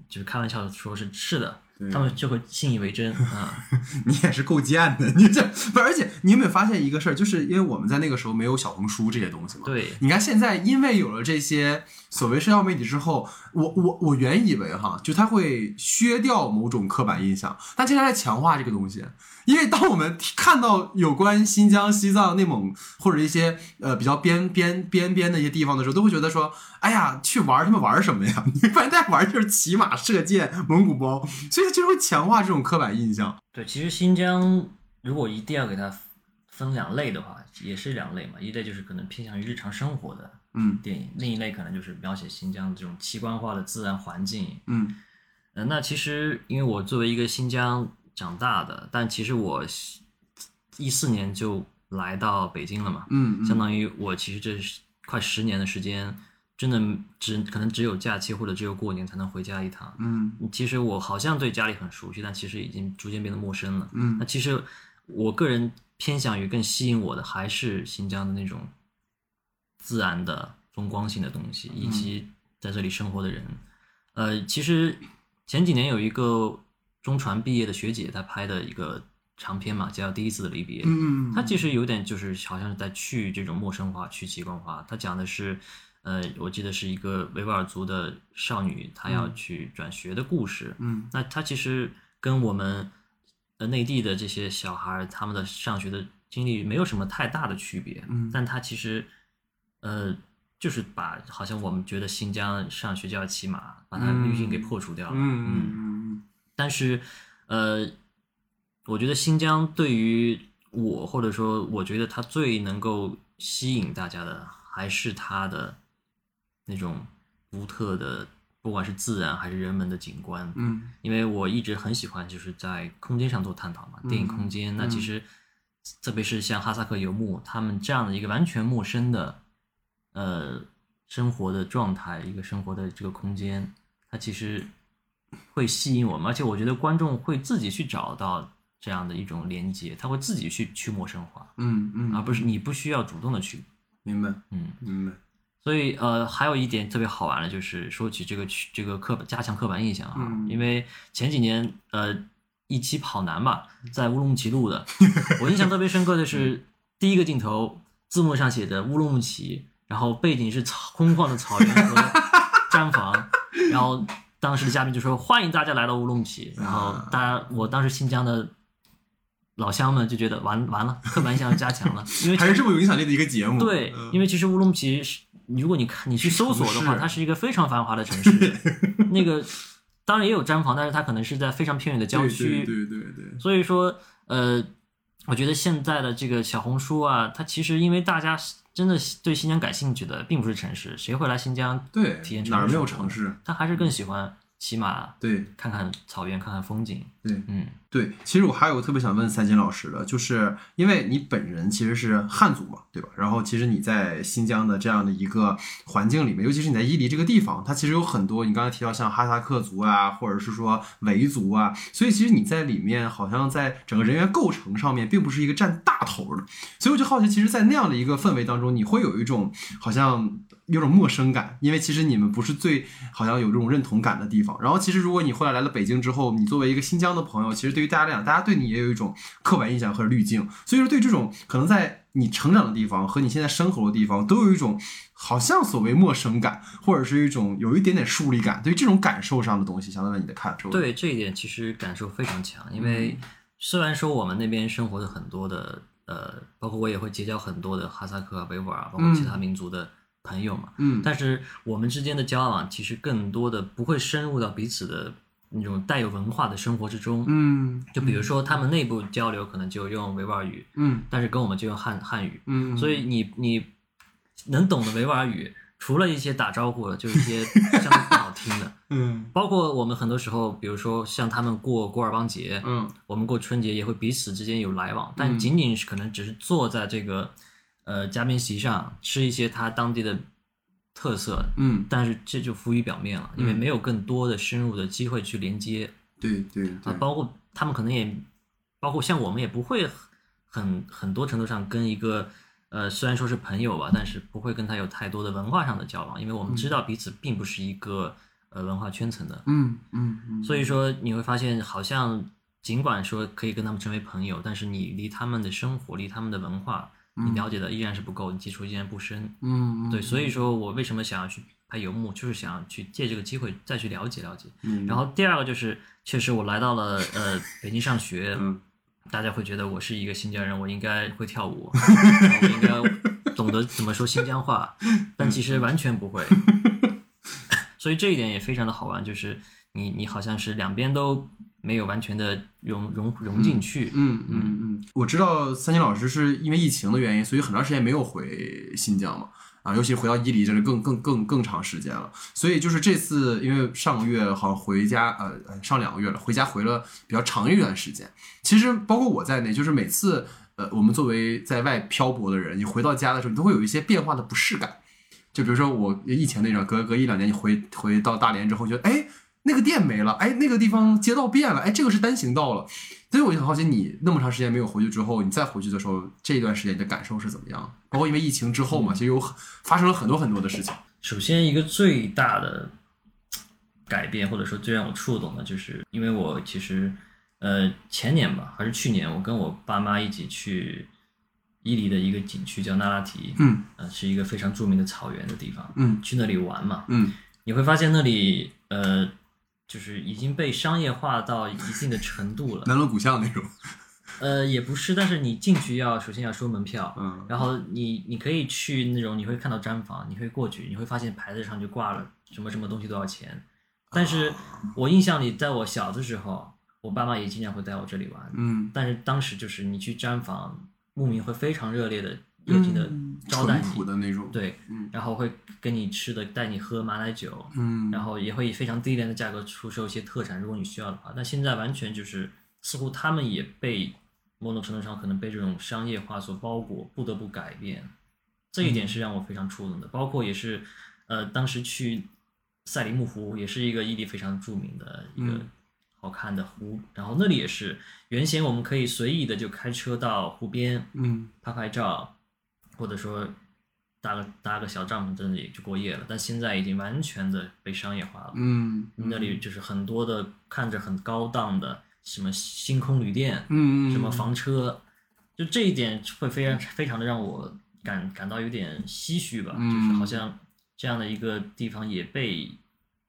就是开玩笑的说是是的，对他们就会信以为真啊。你也是够贱的，你这不是？而且你有没有发现一个事儿，就是因为我们在那个时候没有小红书这些东西嘛。对，你看现在，因为有了这些所谓社交媒体之后，我我我原以为哈，就它会削掉某种刻板印象，但现在在强化这个东西。因为当我们看到有关新疆、西藏、内蒙或者一些呃比较边边边边的一些地方的时候，都会觉得说，哎呀，去玩他们玩什么呀？你发现大家玩就是骑马、射箭、蒙古包，所以它其实会强化这种刻板印象。对，其实新疆如果一定要给它分两类的话，也是两类嘛，一类就是可能偏向于日常生活的嗯电影，另一类可能就是描写新疆这种奇观化的自然环境。嗯呃，那其实因为我作为一个新疆长大的，但其实我一四年就来到北京了嘛，嗯相当于我其实这是快十年的时间，真的只可能只有假期或者只有过年才能回家一趟。嗯其实我好像对家里很熟悉，但其实已经逐渐变得陌生了。嗯那其实我个人偏向于更吸引我的还是新疆的那种自然的风光性的东西，以及在这里生活的人。呃，其实前几年有一个中传毕业的学姐，她拍的一个长片嘛，叫《第一次的离别》。嗯她其实有点就是好像是在去这种陌生化、去极光化。她讲的是，呃，我记得是一个维吾尔族的少女，她要去转学的故事。嗯那她其实跟我们呃内地的这些小孩他们的上学的经历没有什么太大的区别。嗯但他其实呃就是把好像我们觉得新疆上学就要骑马，把它滤镜给破除掉了。嗯嗯嗯但是，呃，我觉得新疆对于我，或者说我觉得它最能够吸引大家的，还是它的那种独特的，不管是自然还是人文的景观。嗯因为我一直很喜欢就是在空间上做探讨嘛，电影空间。那其实，特别是像哈萨克游牧他们这样的一个完全陌生的，呃，生活的状态，一个生活的这个空间，它其实会吸引我们，而且我觉得观众会自己去找到这样的一种连接，他会自己去去陌生化，嗯嗯，而不是你不需要主动的去，明白嗯。明白。所以呃，还有一点特别好玩的，就是说起这个去这个刻板加强刻板印象啊，嗯。因为前几年呃一期跑男吧，在乌鲁木齐录的，我印象特别深刻的是第一个镜头字幕上写着乌鲁木齐，然后背景是草空旷的草原和 毡房，然后当时的嘉宾就说欢迎大家来到乌鲁木齐，然后大家我当时新疆的老乡们就觉得完完了，刻板印象要加强了，因为还是这么有影响力的一个节目。对，因为其实乌鲁木齐是，如果你看你去搜索的话，它是一个非常繁华的城市。那个当然也有毡房，但是它可能是在非常偏远的郊区。对对对对对，所以说，呃，我觉得现在的这个小红书啊，它其实因为大家真的对新疆感兴趣的，并不是城市，谁会来新疆对体验城市哪儿没有城市？他还是更喜欢骑马，对看看草原，看看风景。对嗯，对，其实我还有个特别想问三金老师的，就是因为你本人其实是汉族嘛，对吧？然后其实你在新疆的这样的一个环境里面，尤其是你在伊犁这个地方，它其实有很多你刚才提到像哈萨克族啊，或者是说维族啊，所以其实你在里面好像在整个人员构成上面，并不是一个占大头的。所以我就好奇，其实，在那样的一个氛围当中，你会有一种好像有种陌生感，因为其实你们不是最好像有这种认同感的地方。然后，其实如果你后来来了北京之后，你作为一个新疆的朋友，其实对于大家来讲，大家对你也有一种刻板印象和滤镜。所以说，对这种可能在你成长的地方和你现在生活的地方，都有一种好像所谓陌生感，或者是一种有一点点疏离感。对于这种感受上的东西，想问问你的看受。，对这一点其实感受非常强，因为虽然说我们那边生活的很多的呃，包括我也会结交很多的哈萨克啊、维吾尔啊，包括其他民族的朋友嘛，嗯但是我们之间的交往其实更多的不会深入到彼此的那种带有文化的生活之中。嗯就比如说他们内部交流可能就用维吾尔语，嗯但是跟我们就用汉汉语，嗯，所以你你能懂的维吾尔语，除了一些打招呼，就一些相对不好听的。嗯包括我们很多时候，比如说像他们过古尔邦节，嗯我们过春节也会彼此之间有来往，但仅仅是可能只是坐在这个呃嘉宾席上吃一些他当地的特色，嗯，但是这就浮于表面了，因为嗯。没有更多的深入的机会去连接。对对啊，，包括他们可能也，包括像我们也不会很很多程度上跟一个呃虽然说是朋友吧，但是不会跟他有太多的文化上的交往，因为我们知道彼此并不是一个呃文化圈层的，嗯嗯嗯，所以说你会发现，好像尽管说可以跟他们成为朋友，但是你离他们的生活、离他们的文化，你了解的依然是不够，你基础依然不深。嗯对，所以说我为什么想要去拍游牧，就是想要去借这个机会再去了解了解。嗯然后第二个就是，确实我来到了呃北京上学，嗯大家会觉得我是一个新疆人，我应该会跳舞，我应该懂得怎么说新疆话，但其实完全不会。所以这一点也非常的好玩，就是你你好像是两边都没有完全的融融融进去。嗯嗯嗯，我知道三金老师是因为疫情的原因，所以很长时间没有回新疆嘛。啊，尤其回到伊犁，这是更更更更长时间了。所以就是这次，因为上个月好像回家，呃，上两个月了，回家回了比较长一段时间。其实包括我在内，就是每次，呃，我们作为在外漂泊的人，你回到家的时候，你都会有一些变化的不适感。就比如说我疫情那阵，隔隔一两年，你回回到大连之后，觉得哎。那个店没了，哎，那个地方街道变了，哎，这个是单行道了，所以我就很好奇，你那么长时间没有回去之后，你再回去的时候，这一段时间你的感受是怎么样？包括因为疫情之后嘛，其实有发生了很多很多的事情。首先，一个最大的改变，或者说最让我触动的，就是因为我其实，呃，前年吧，还是去年，我跟我爸妈一起去伊犁的一个景区叫那拉提，嗯，呃，是一个非常著名的草原的地方，嗯，去那里玩嘛，嗯，你会发现那里，呃。就是已经被商业化到一定的程度了，南锣鼓巷那种，呃，也不是，但是你进去要首先要收门票，嗯，然后你你可以去那种，你会看到毡房，你会过去，你会发现牌子上就挂了什么什么东西多少钱，但是我印象里，在我小的时候，我爸妈也经常会带我这里玩，嗯，但是当时就是你去毡房，牧民会非常热烈的。热情的招待你的那种，对，然后会给你吃的，带你喝马奶酒，嗯，然后也会以非常低廉的价格出售一些特产，如果你需要的话。但现在完全就是似乎他们也被某种程度上可能被这种商业化所包裹，不得不改变。这一点是让我非常触动的。包括也是，呃，当时去赛里木湖，也是一个伊犁非常著名的一个好看的湖，然后那里也是原先我们可以随意的就开车到湖边，嗯，拍拍照。或者说搭个搭个小帐篷在那里就过夜了，但现在已经完全的被商业化了。嗯，那里就是很多的看着很高档的什么星空旅店，嗯什么房车，就这一点会非常非常的让我感感到有点唏嘘吧，就是好像这样的一个地方也被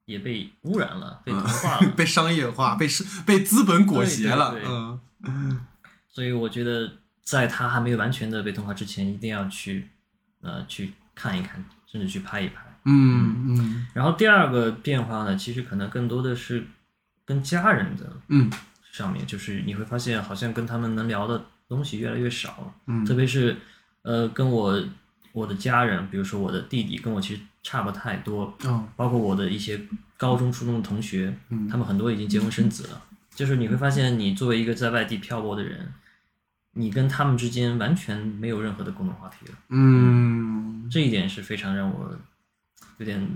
也被污染了，被同化了，被商业化，被被资本裹挟了。嗯，所以我觉得。在它还没有完全的被同化之前，一定要去，呃，去看一看，甚至去拍一拍。嗯嗯。然后第二个变化呢，其实可能更多的是跟家人的嗯上面，就是你会发现好像跟他们能聊的东西越来越少了。嗯。特别是呃，跟我我的家人，比如说我的弟弟，跟我其实差不太多。嗯。包括我的一些高中、初中的同学，嗯，他们很多已经结婚生子了。就是你会发现，你作为一个在外地漂泊的人。你跟他们之间完全没有任何的共同话题了，嗯，这一点是非常让我有点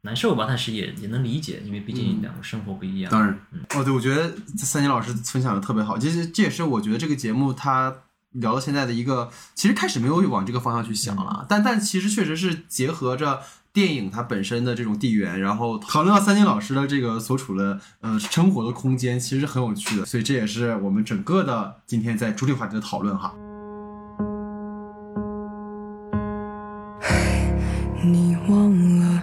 难受吧，但是也也能理解，因为毕竟两个生活不一样。当然，哦，对，我觉得三金老师分享的特别好，其实这也是我觉得这个节目它聊到现在的一个，其实开始没有往这个方向去想了，但但其实确实是结合着。电影它本身的这种地缘，然后讨论到三金老师的这个所处的呃生活的空间，其实很有趣的，所以这也是我们整个的今天在主体话题的讨论哈。你忘了。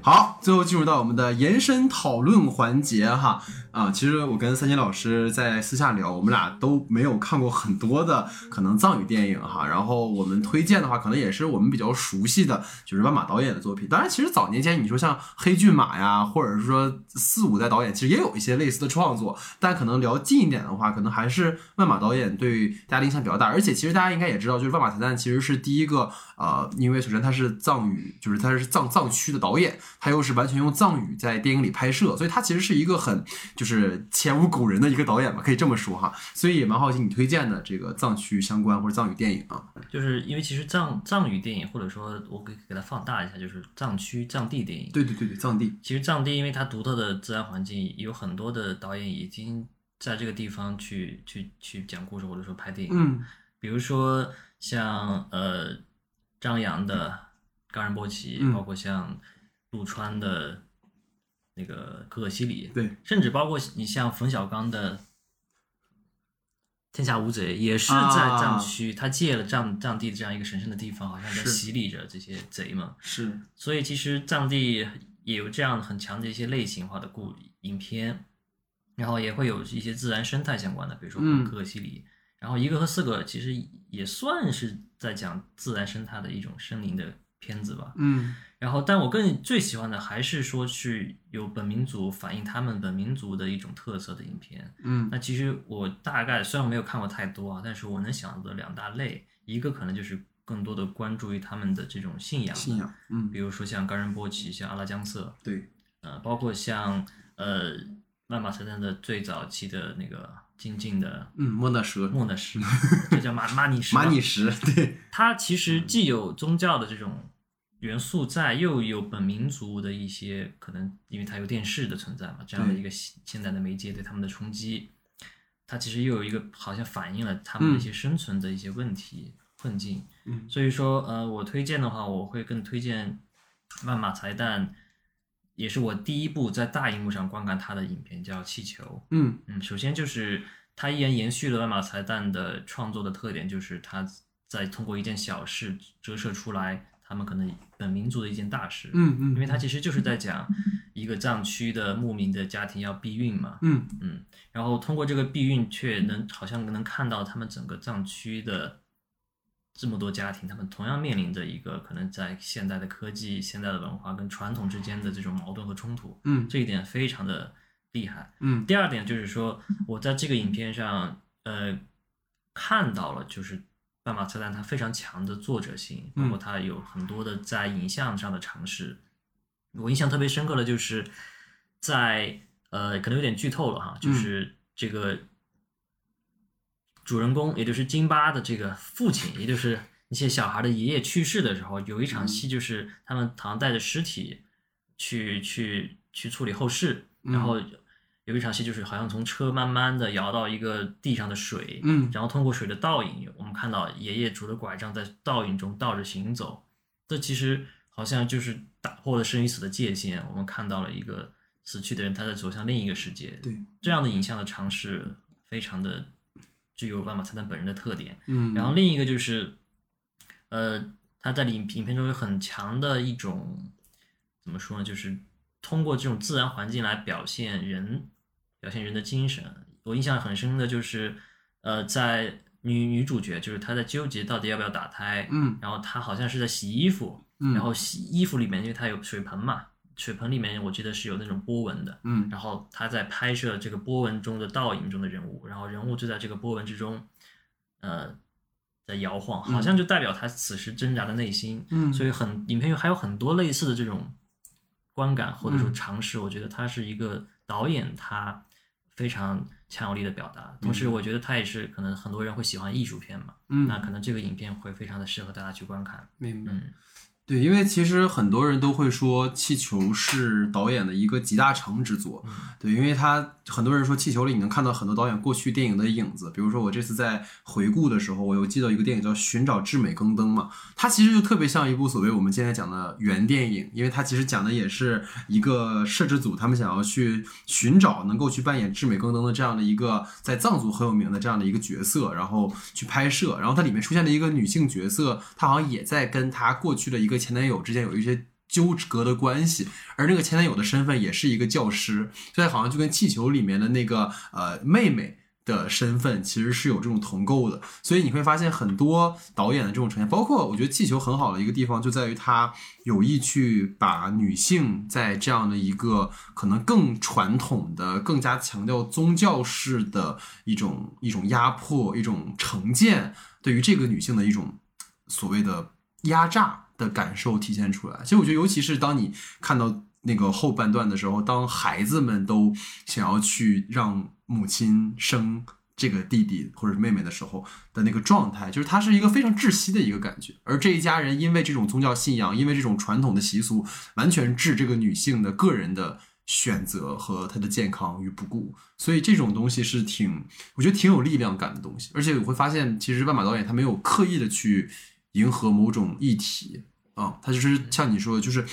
好，最后进入到我们的延伸讨论环节哈。啊，其实我跟三金老师在私下聊，我们俩都没有看过很多的可能藏语电影哈。然后我们推荐的话，可能也是我们比较熟悉的，就是万马导演的作品。当然，其实早年间你说像黑骏马呀，或者是说四五代导演，其实也有一些类似的创作。但可能聊近一点的话，可能还是万马导演对大家影响比较大。而且其实大家应该也知道，就是万马才旦其实是第一个呃，因为首先他是藏语，就是他是藏藏区的导演，他又是完全用藏语在电影里拍摄，所以他其实是一个很就。就是前无古人的一个导演吧，可以这么说哈，所以也蛮好奇你推荐的这个藏区相关或者藏语电影啊。就是因为其实藏藏语电影，或者说我给给它放大一下，就是藏区藏地电影。对对对对，藏地。其实藏地因为它独特的自然环境，有很多的导演已经在这个地方去去去讲故事或者说拍电影。嗯，比如说像呃张扬的《冈仁波齐》，包括像陆川的。那个可可西里，对，甚至包括你像冯小刚的《天下无贼》，也是在藏区，他借了藏藏地的这样一个神圣的地方，好像在洗礼着这些贼嘛。是，所以其实藏地也有这样很强的一些类型化的故影片，然后也会有一些自然生态相关的，比如说可可西里，然后一个和四个其实也算是在讲自然生态的一种生灵的片子吧。嗯然后，但我更最喜欢的还是说去有本民族反映他们本民族的一种特色的影片。嗯那其实我大概虽然我没有看过太多啊，但是我能想到的两大类，一个可能就是更多的关注于他们的这种信仰，信，仰，嗯比如说像冈仁波齐、像阿拉江色，对，呃，包括像呃万马才旦的最早期的那个精进的嗯莫那什，莫那什，这叫马马尼什吧，马尼什，对，它其实既有宗教的这种元素在，又有本民族的一些可能，因为它有电视的存在嘛，这样的一个现现代的媒介对他们的冲击，它其实又有一个好像反映了他们的一些生存的一些问题、困境。嗯所以说，呃，我推荐的话，我会更推荐万马才旦，也是我第一部在大荧幕上观看他的影片，叫《气球》。嗯嗯，首先就是他依然延续了万马才旦的创作的特点，就是他在通过一件小事折射出来他们可能本民族的一件大事。嗯嗯，因为他其实就是在讲一个藏区的牧民的家庭要避孕嘛，嗯嗯，然后通过这个避孕，却能好像能看到他们整个藏区的这么多家庭，他们同样面临着一个可能在现代的科技、现代的文化跟传统之间的这种矛盾和冲突，嗯这一点非常的厉害。嗯第二点就是说，我在这个影片上，呃，看到了就是半马车站它非常强的作者性，包括它有很多的在影像上的尝试。我印象特别深刻的就是在呃，可能有点剧透了哈，就是这个主人公，也就是金巴的这个父亲，也就是那些小孩的爷爷去世的时候，有一场戏就是他们好像带着尸体去去去处理后事，然后有一场戏就是好像从车慢慢的摇到一个地上的水，嗯。然后通过水的倒影，我们看到爷爷拄着拐杖在倒影中倒着行走，这其实好像就是打破了生与死的界限，我们看到了一个死去的人他在走向另一个世界，对，这样的影像的尝试非常的具有万马才旦本人的特点。嗯，然后另一个就是，呃，他在影影片中有很强的一种怎么说呢，就是通过这种自然环境来表现人，表现人的精神。我印象很深的就是，呃，在女女主角就是她在纠结到底要不要打胎，嗯。然后她好像是在洗衣服，嗯，然后洗衣服里面因为她有水盆嘛，水盆里面我记得是有那种波纹的，嗯。然后她在拍摄这个波纹中的倒影中的人物，然后人物就在这个波纹之中，呃，在摇晃，好像就代表他此时挣扎的内心。嗯。所以很影片还有很多类似的这种观感或者说嗯。尝试，我觉得他是一个导演，他非常强有力的表达。同时，我觉得他也是可能很多人会喜欢艺术片嘛，嗯那可能这个影片会非常的适合大家去观看。明白。嗯对，因为其实很多人都会说《气球》是导演的一个集大成之作。对，因为他很多人说《气球》里你能看到很多导演过去电影的影子。比如说我这次在回顾的时候，我有记到一个电影叫《寻找至美更登》嘛，它其实就特别像一部所谓我们今天讲的原电影，因为它其实讲的也是一个摄制组他们想要去寻找能够去扮演至美更登的这样的一个在藏族很有名的这样的一个角色，然后去拍摄。然后它里面出现了一个女性角色，她好像也在跟她过去的一个前男友之间有一些纠葛的关系，而那个前男友的身份也是一个教师，所以好像就跟气球里面的那个呃妹妹。的身份其实是有这种同构的，所以你会发现很多导演的这种呈现，包括我觉得气球很好的一个地方就在于它有意去把女性在这样的一个可能更传统的、更加强调宗教式的一种一种压迫、一种成见，对于这个女性的一种所谓的压榨的感受体现出来。其实我觉得，尤其是当你看到那个后半段的时候，当孩子们都想要去让母亲生这个弟弟或者是妹妹的时候的那个状态，就是它是一个非常窒息的一个感觉。而这一家人因为这种宗教信仰，因为这种传统的习俗，完全置这个女性的个人的选择和她的健康于不顾。所以这种东西是挺，我觉得挺有力量感的东西。而且我会发现，其实万马导演他没有刻意的去迎合某种议题啊，他就是像你说的，就是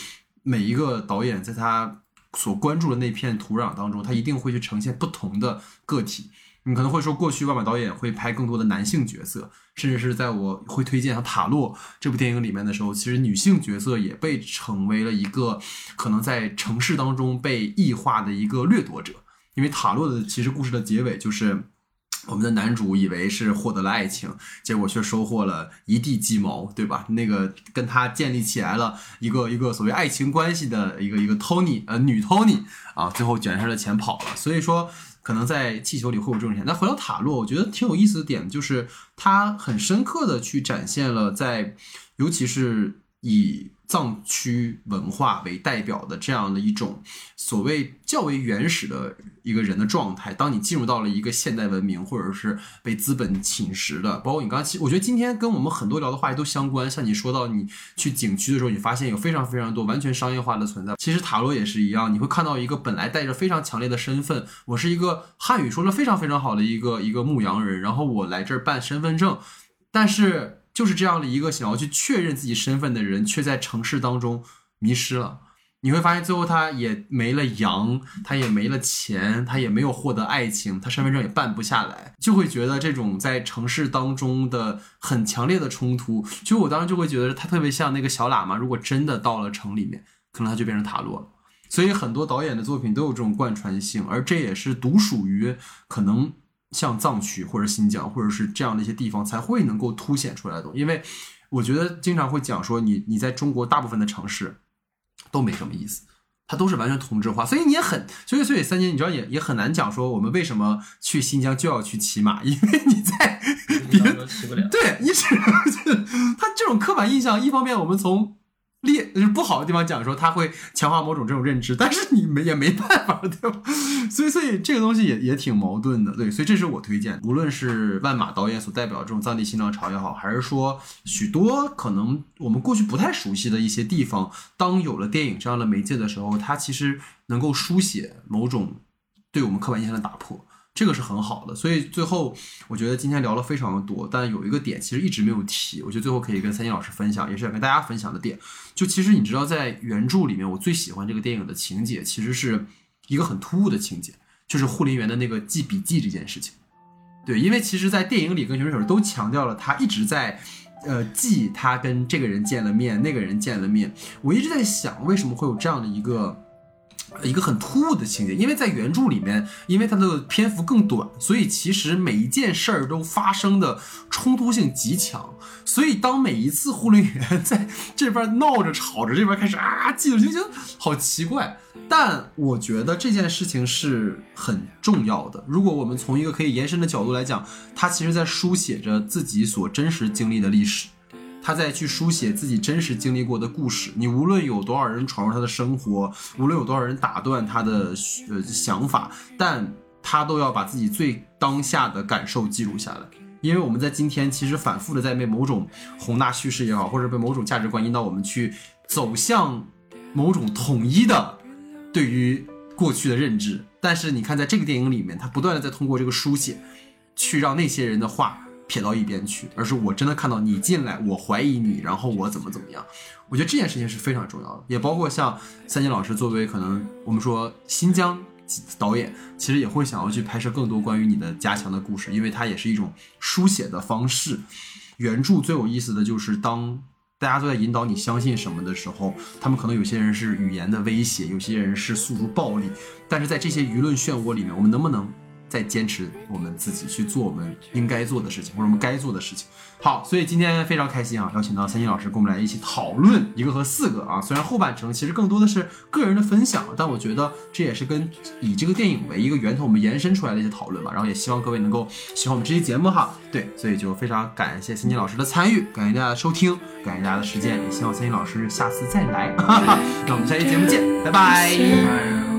每一个导演在他所关注的那片土壤当中，他一定会去呈现不同的个体。你可能会说，过去万马导演会拍更多的男性角色，甚至是在我会推荐像《塔洛》这部电影里面的时候，其实女性角色也被成为了一个可能在城市当中被异化的一个掠夺者。因为塔洛的其实故事的结尾就是，我们的男主以为是获得了爱情，结果却收获了一地鸡毛，对吧？那个跟他建立起来了一个一个所谓爱情关系的一个一个 Tony 呃女 Tony 啊，最后卷上了钱跑了。所以说，可能在气球里会有这种钱。那回到塔洛，我觉得挺有意思的点就是，他很深刻的去展现了在，尤其是以藏区文化为代表的这样的一种所谓较为原始的一个人的状态。当你进入到了一个现代文明，或者是被资本侵蚀的，包括你刚刚，其实我觉得今天跟我们很多聊的话题都相关。像你说到你去景区的时候，你发现有非常非常多完全商业化的存在。其实塔罗也是一样，你会看到一个本来带着非常强烈的身份，我是一个汉语说的非常非常好的一个一个牧羊人，然后我来这儿办身份证，但是。就是这样的一个想要去确认自己身份的人，却在城市当中迷失了。你会发现，最后他也没了羊，他也没了钱，他也没有获得爱情，他身份证也办不下来，就会觉得这种在城市当中的很强烈的冲突。其实我当时就会觉得，他特别像那个小喇嘛，如果真的到了城里面，可能他就变成塔罗了。所以很多导演的作品都有这种贯穿性，而这也是独属于可能。像藏区或者新疆或者是这样的一些地方才会能够凸显出来的东西，因为我觉得经常会讲说你你在中国大部分的城市都没什么意思，它都是完全同质化，所以你也很所以所以三年你知道也也很难讲说我们为什么去新疆就要去骑马，因为你在别。对，你只他 这种刻板印象，一方面我们从。劣就是不好的地方讲说，他会强化某种这种认知，但是你们也没办法，对吧？所以所以这个东西也也挺矛盾的，对，所以这是我推荐，无论是万马导演所代表这种藏地新浪潮也好，还是说许多可能我们过去不太熟悉的一些地方，当有了电影这样的媒介的时候，它其实能够书写某种对我们刻板印象的打破。这个是很好的，所以最后我觉得今天聊了非常的多，但有一个点其实一直没有提，我觉得最后可以跟三金老师分享，也是想跟大家分享的点。就其实你知道，在原著里面，我最喜欢这个电影的情节，其实是一个很突兀的情节，就是护林员的那个记笔记这件事情。对，因为其实，在电影里跟选手都强调了，他一直在呃记他跟这个人见了面，那个人见了面。我一直在想，为什么会有这样的一个。一个很突兀的情节，因为在原著里面，因为它的篇幅更短，所以其实每一件事儿都发生的冲突性极强。所以当每一次护林员在这边闹着吵着，这边开始啊记着，就觉得好奇怪。但我觉得这件事情是很重要的。如果我们从一个可以延伸的角度来讲，他其实在书写着自己所真实经历的历史。他在去书写自己真实经历过的故事。你无论有多少人闯入他的生活，无论有多少人打断他的呃想法，但他都要把自己最当下的感受记录下来。因为我们在今天其实反复的在被某种宏大叙事也好，或者被某种价值观引导我们去走向某种统一的对于过去的认知。但是你看，在这个电影里面，他不断的在通过这个书写，去让那些人的话。撇到一边去，而是我真的看到你进来，我怀疑你，然后我怎么怎么样？我觉得这件事情是非常重要的，也包括像三金老师作为可能我们说新疆导演，其实也会想要去拍摄更多关于你的加强的故事，因为它也是一种书写的方式。原著最有意思的就是当大家都在引导你相信什么的时候，他们可能有些人是语言的威胁，有些人是诉诸暴力，但是在这些舆论漩涡里面，我们能不能？再坚持我们自己去做我们应该做的事情，或者我们该做的事情。好，所以今天非常开心啊，邀请到三金老师跟我们来一起讨论一个和四个啊。虽然后半程其实更多的是个人的分享，但我觉得这也是跟以这个电影为一个源头，我们延伸出来的一些讨论吧。然后也希望各位能够喜欢我们这期节目哈。对，所以就非常感谢三金老师的参与，感谢大家的收听，感谢大家的时间，也希望三金老师下次再来。那我们下期节目见，拜拜。